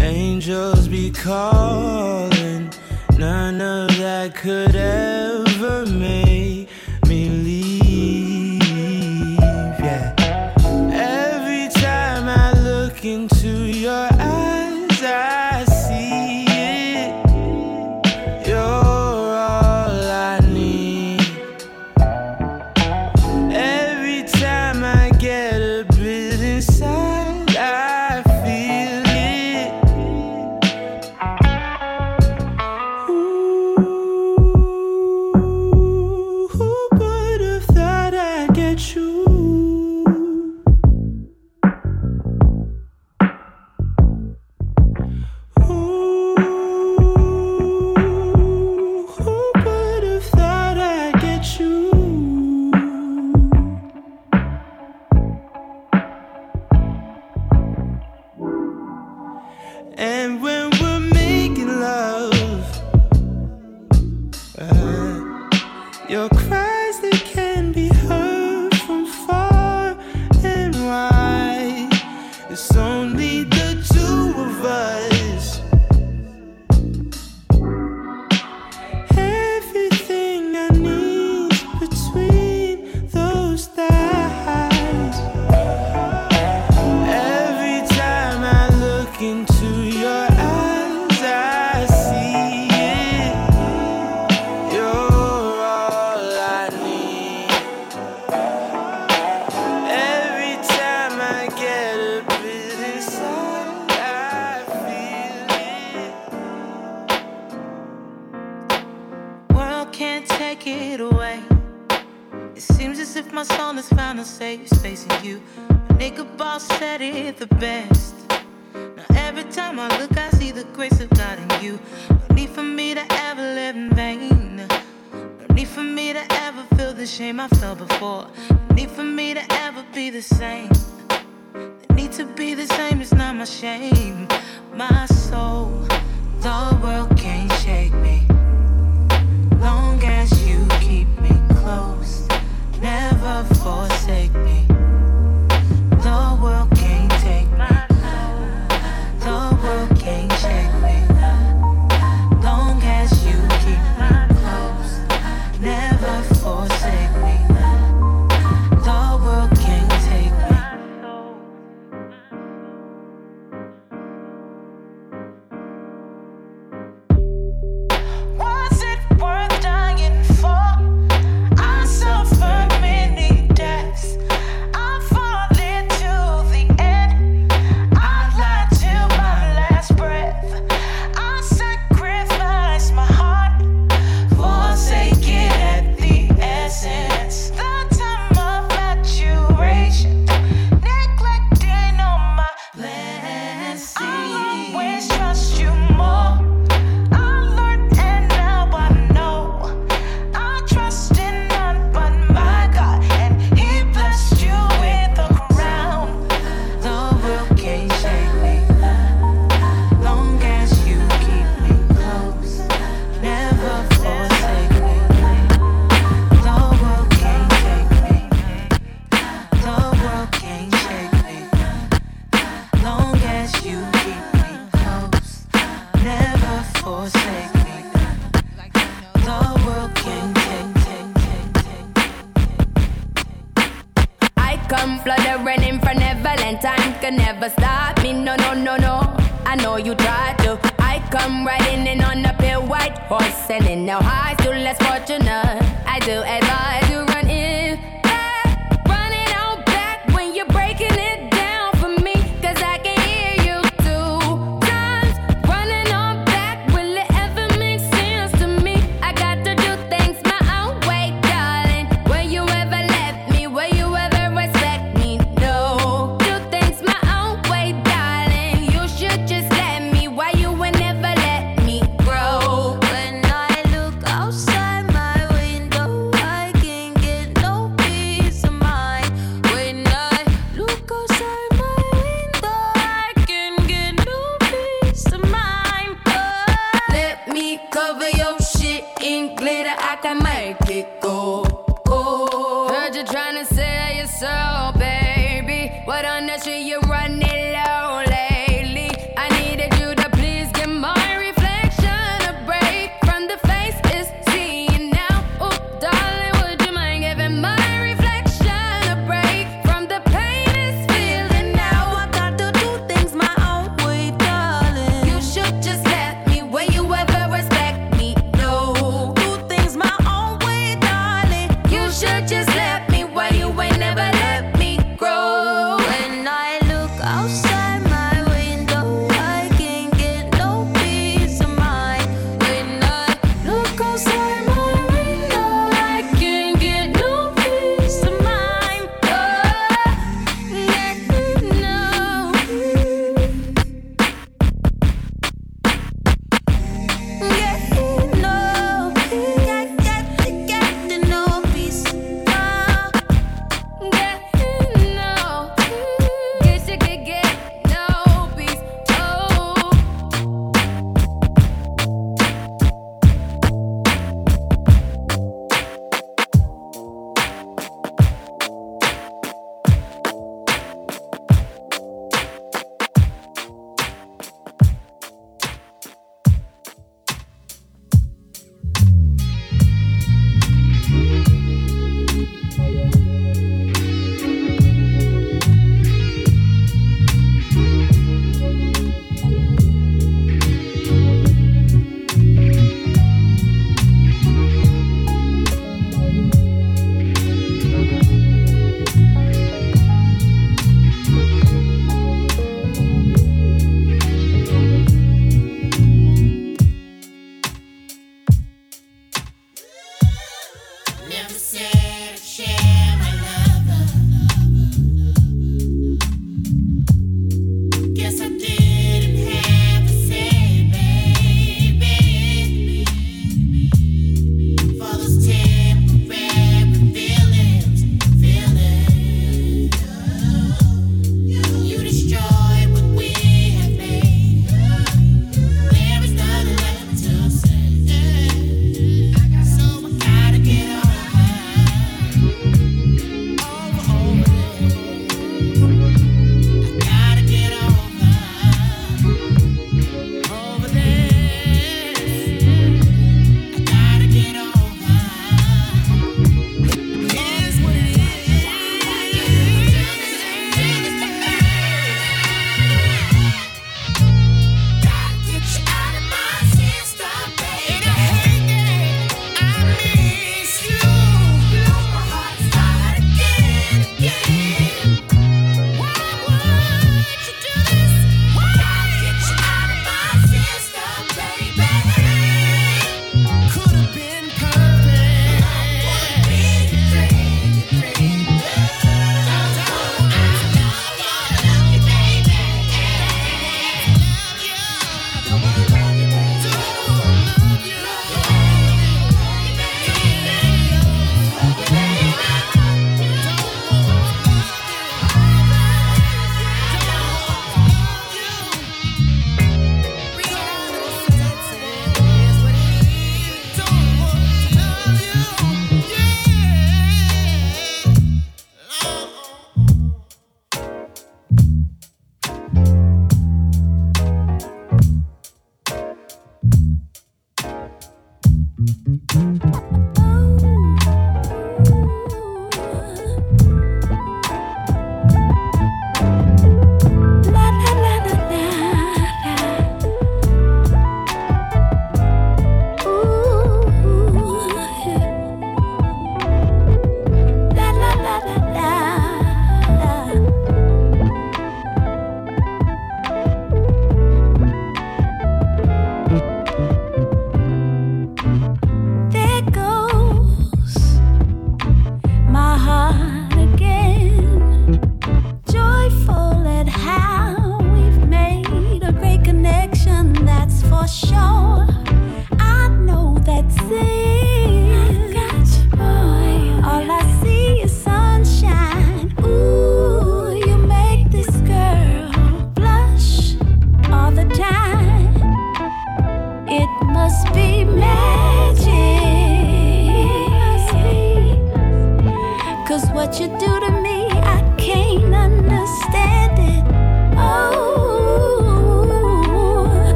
Angels be calling. None of that could ever make.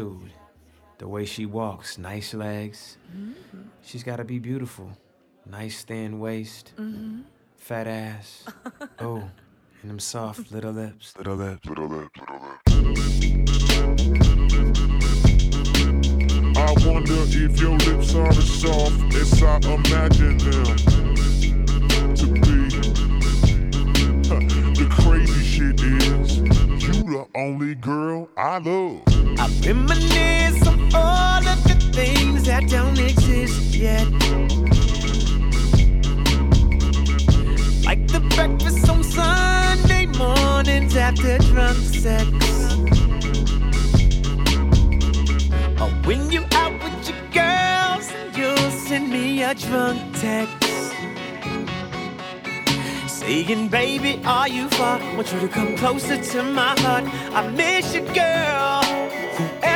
attitude, the way she walks, nice legs. Mm-hmm. She's got to be beautiful. Nice thin waist, mm-hmm. fat ass. oh, and them soft little lips. Little lips, little lips, little lips. Little lips. I wonder if your lips are as soft as I imagine them to be. the crazy shit is the only girl I love. I reminisce on all of the things that don't exist yet. Like the breakfast on Sunday mornings after drunk sex. Or when you out with your girls, and you'll send me a drunk text. Saying, baby, are you far? I want you to come closer to my heart. I miss you, girl.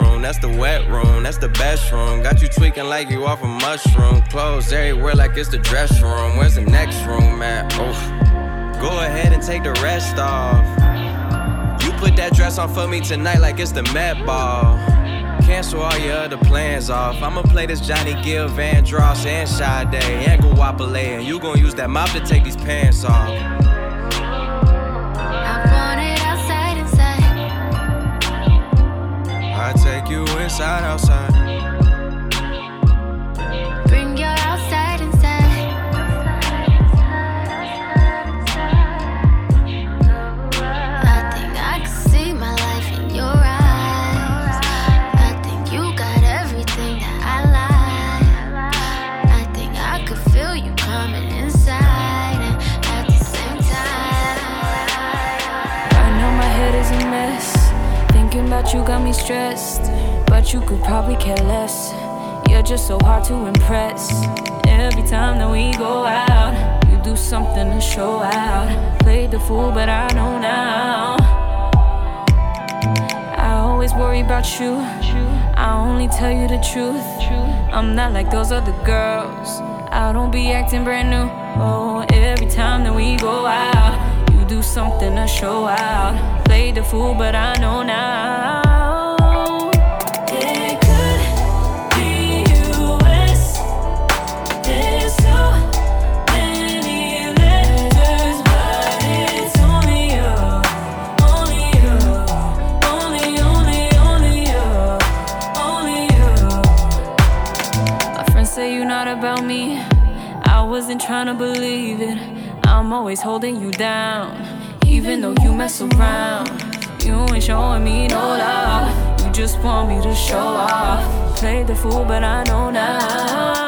That's the wet room, that's the best room. Got you tweaking like you off a mushroom. Clothes everywhere like it's the dress room. Where's the next room at? Oof. Go ahead and take the rest off. You put that dress on for me tonight like it's the Met Ball. Cancel all your other plans off. I'ma play this Johnny Gill, Vandross, and Sade, and Guapale. And you gon' use that mop to take these pants off. inside, outside. to impress. Every time that we go out, you do something to show out. Played the fool, but I know now. I always worry about you. I only tell you the truth. I'm not like those other girls. I don't be acting brand new. Oh, every time that we go out, you do something to show out. Played the fool, but I know now. wasn't trying to believe it. I'm always holding you down, even though you mess around. You ain't showing me no love. You just want me to show off. Played the fool, but I know now.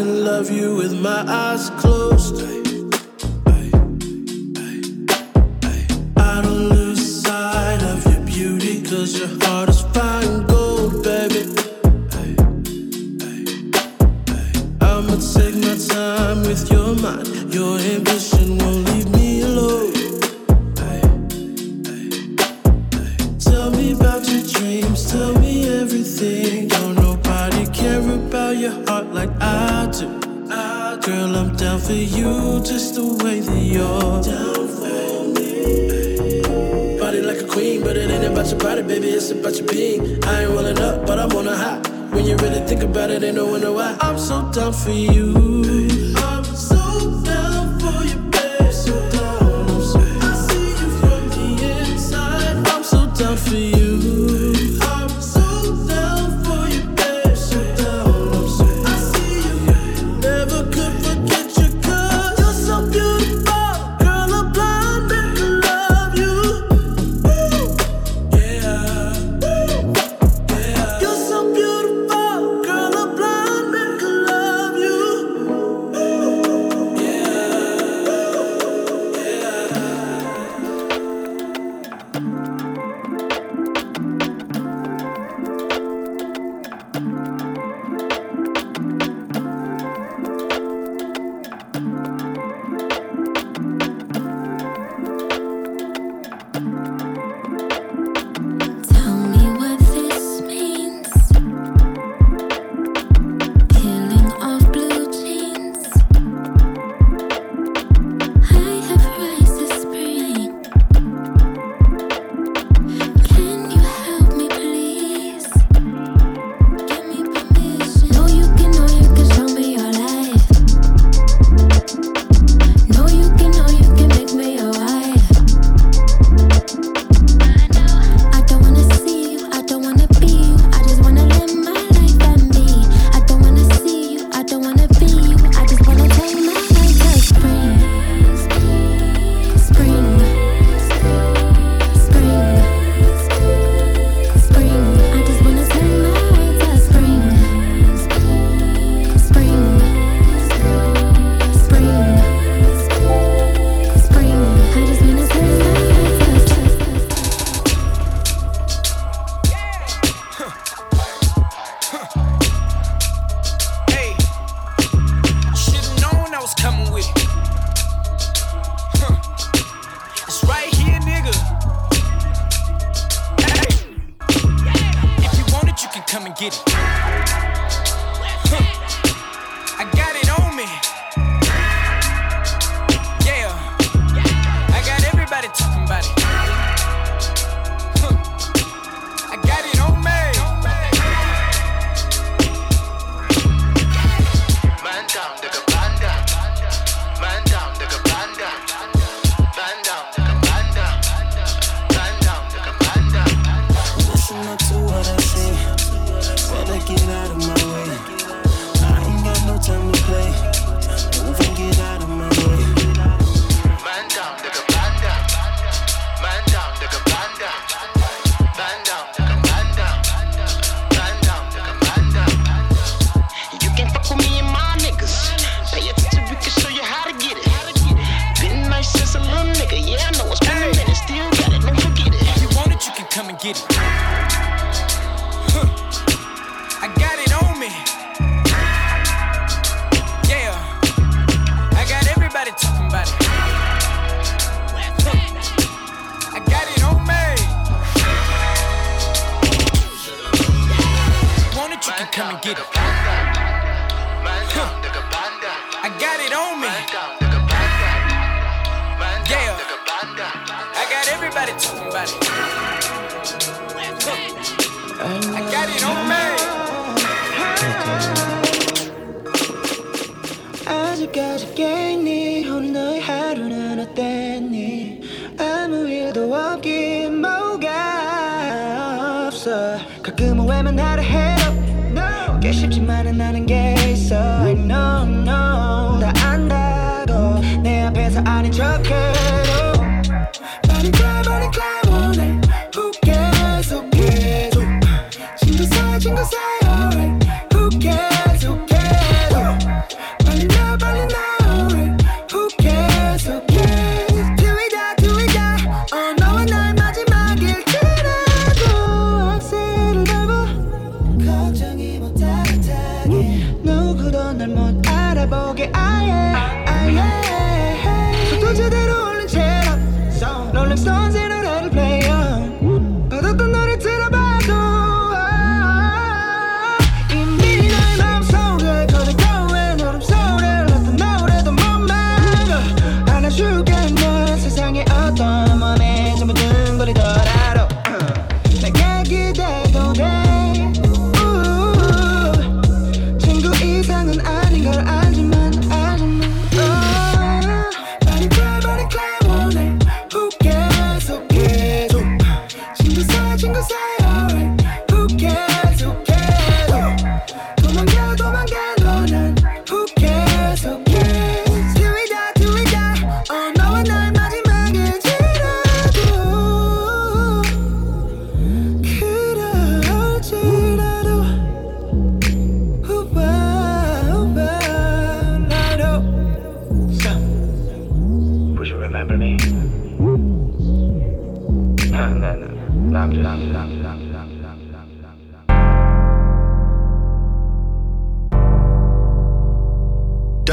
can love you with my eyes closed.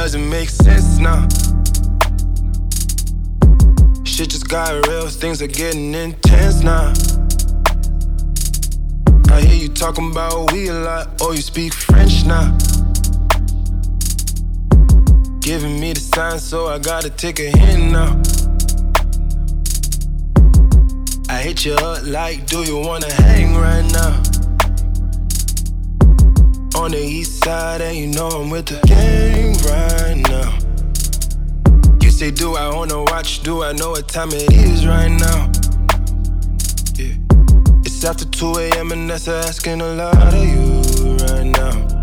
doesn't make sense now. Shit just got real, things are getting intense now. I hear you talking about we a lot, oh, you speak French now. Giving me the sign, so I gotta take a hint now. I hit you up like, do you wanna hang right now? On the east side, and you know I'm with the gang right now. You say, Do I own a watch? Do I know what time it is right now? Yeah. It's after 2 a.m., and that's asking a lot of you right now.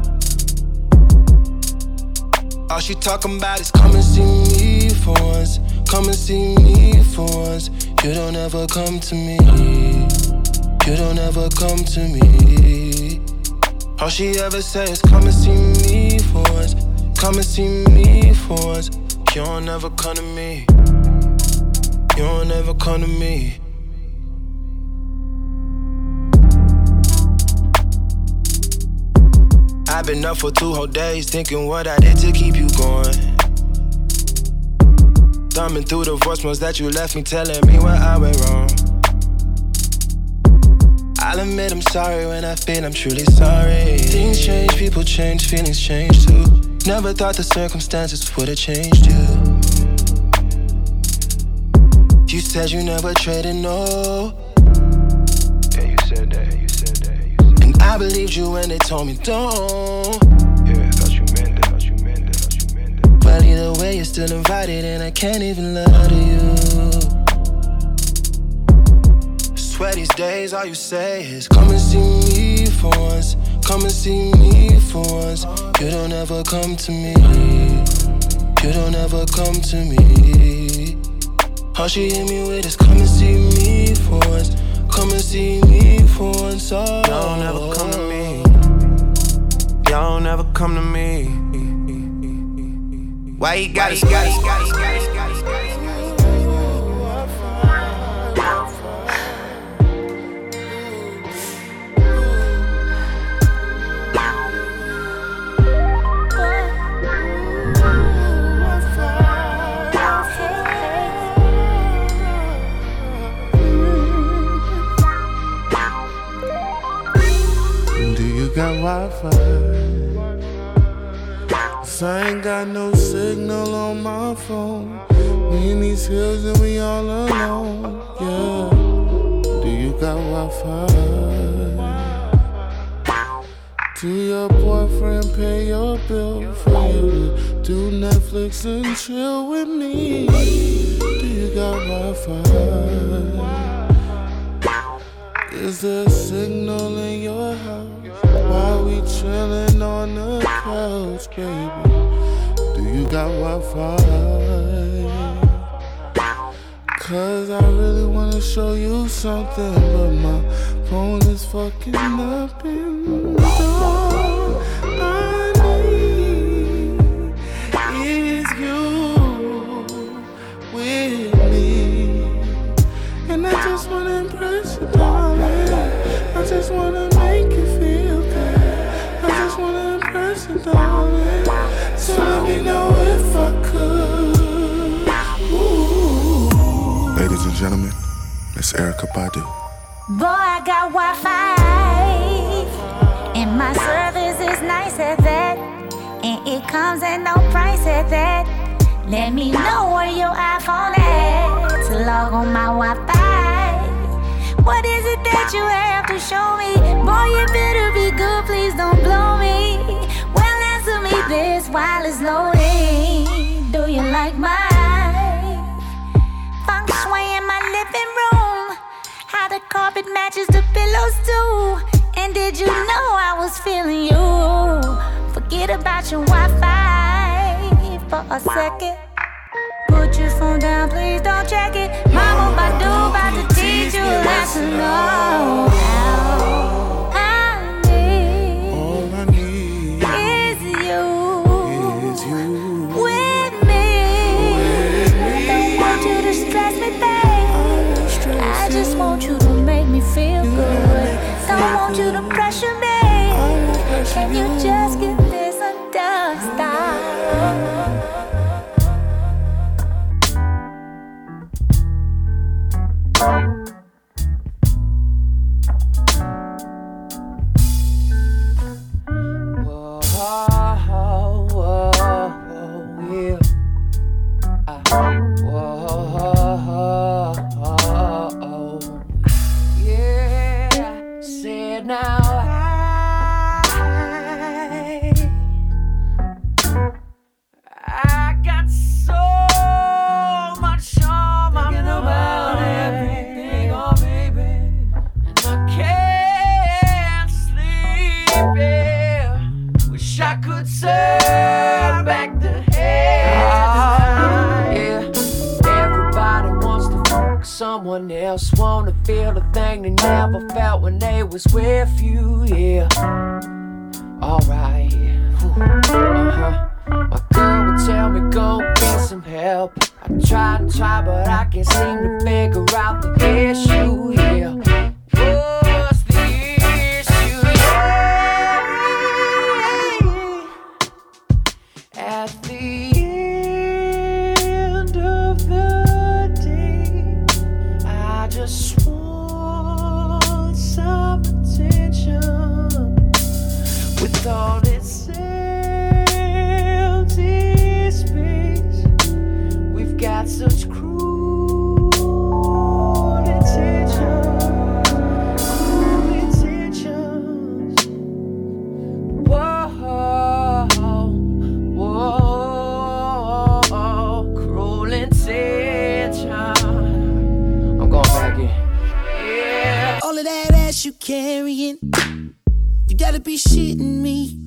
All she talking about is come and see me for once. Come and see me for once. You don't ever come to me. You don't ever come to me. All she ever says, come and see me for once. Come and see me for once. You don't ever come to me. You don't ever come to me. I've been up for two whole days thinking what I did to keep you going. Thumbing through the voicemails that you left me, telling me where I went wrong. I'll admit I'm sorry when I've been, I'm truly sorry. Things change, people change, feelings change too. Never thought the circumstances would have changed you. You said you never traded, no. Yeah, you said that, you said that, you said that. And I believed you when they told me don't. Yeah, I thought you meant it, thought you meant it, thought you meant it. Well, either way, you're still invited, and I can't even lie to you. Swear these days, all you say is come and see me for once. Come and see me for once. You don't ever come to me. You don't ever come to me. All she hit me with is come and see me for once. Come and see me for once. Oh. Y'all never come to me. Y'all never come to me. Why you gotta, gotta, gotta, gotta, gotta, gotta, Wi-Fi? 'Cause I ain't got no signal on my phone. We in these hills and we all alone. Yeah. Do you got Wi-Fi? Do your boyfriend pay your bill for you do Netflix and chill with me? Do you got Wi-Fi? Is there a signal in your house? While we chillin' on the couch, baby? Do you got Wi-Fi? Cause I really wanna show you something, but my phone is fucking up in the all darling. So me know if I could. Ooh. Ladies and gentlemen, Miss Erykah Badu. Boy, I got Wi-Fi, and my service is nice at that, and it comes at no price at that. Let me know where your iPhone at to log on my Wi-Fi. What is it that you have to show me? Boy, you better be good, please don't blow me. This while it's loading. Do you like my feng shui in my living room? How the carpet matches the pillows too. And did you know I was feeling you? Forget about your Wi-Fi for a second. Put your phone down, please don't check it. Mama Badu about to teach you a lesson. Oh, Don't want you to pressure never felt when they was with you. Yeah, alright. Uh-huh. My girl would tell me go get some help. I try and try, but I can't seem to figure out the issue. Yeah. Carrying. You gotta be shitting me.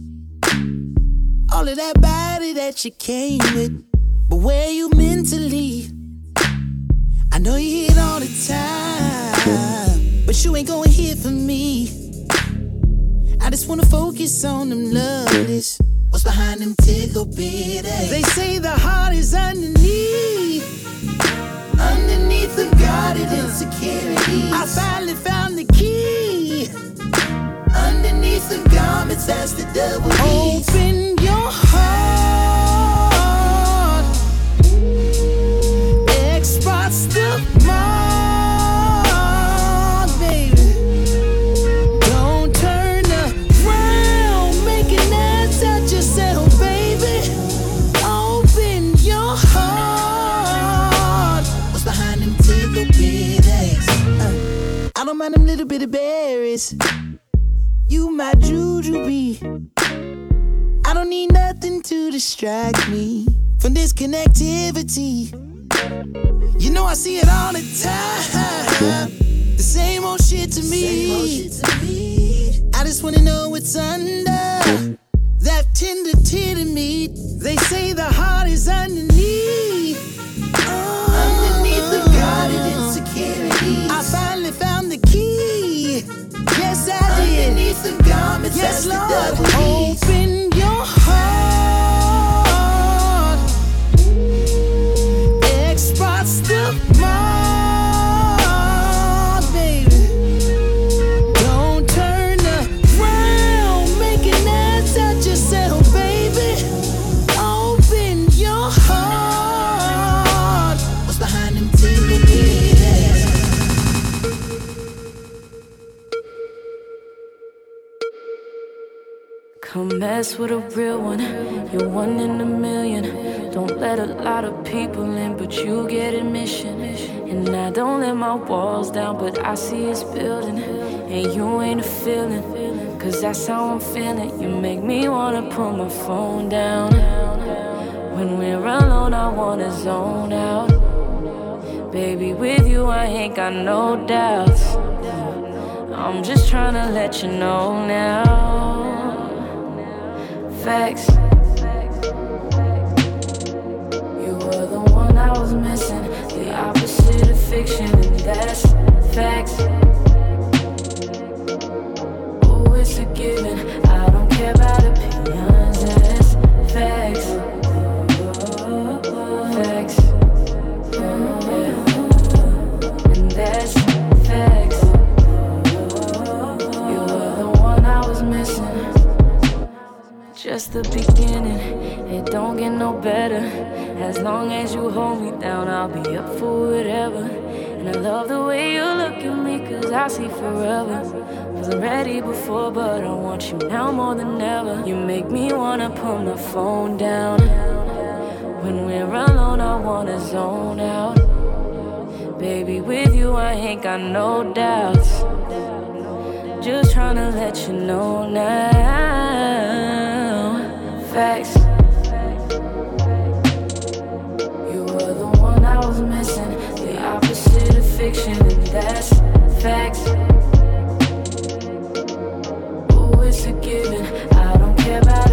All of that body that you came with, but where you mentally? I know you hit all the time, but you ain't going here for me. I just wanna focus on them lovelies. What's behind them tickle bitties? They say the heart is underneath, underneath the guarded that's the double Open your heart. X spots the mark, baby. Don't turn around, make an ass at yourself, baby. Open your heart. What's behind them tickle bitties? Uh, I don't mind them little bitty berries. My jujube. I don't need nothing to distract me from this connectivity. You know I see it all the time. The same old shit to me. I just wanna know what's under that tender titty meat. They say the heart is underneath. Underneath the guarded Yes, Lord. Open your heart. Mess with a real one, you're one in a million. Don't let a lot of people in, but you get admission. And I don't let my walls down, but I see it's building. And you ain't a feeling, cause that's how I'm feeling. You make me wanna put my phone down. When we're alone, I wanna zone out. Baby, with you, I ain't got no doubts. I'm just trying to let you know now. Facts. You were the one I was missing, the opposite of fiction, and that's facts. Oh, it's a given. I don't care about opinions, that's facts. Facts. Just the beginning, it don't get no better. As long as you hold me down, I'll be up for whatever. And I love the way you look at me, cause I see forever. Wasn't ready before, but I want you now more than ever. You make me wanna put my phone down. When we're alone, I wanna zone out. Baby, with you, I ain't got no doubts. Just tryna let you know now facts. You were the one I was missing, the opposite of fiction, and that's facts. Oh, it's a given. I don't care about.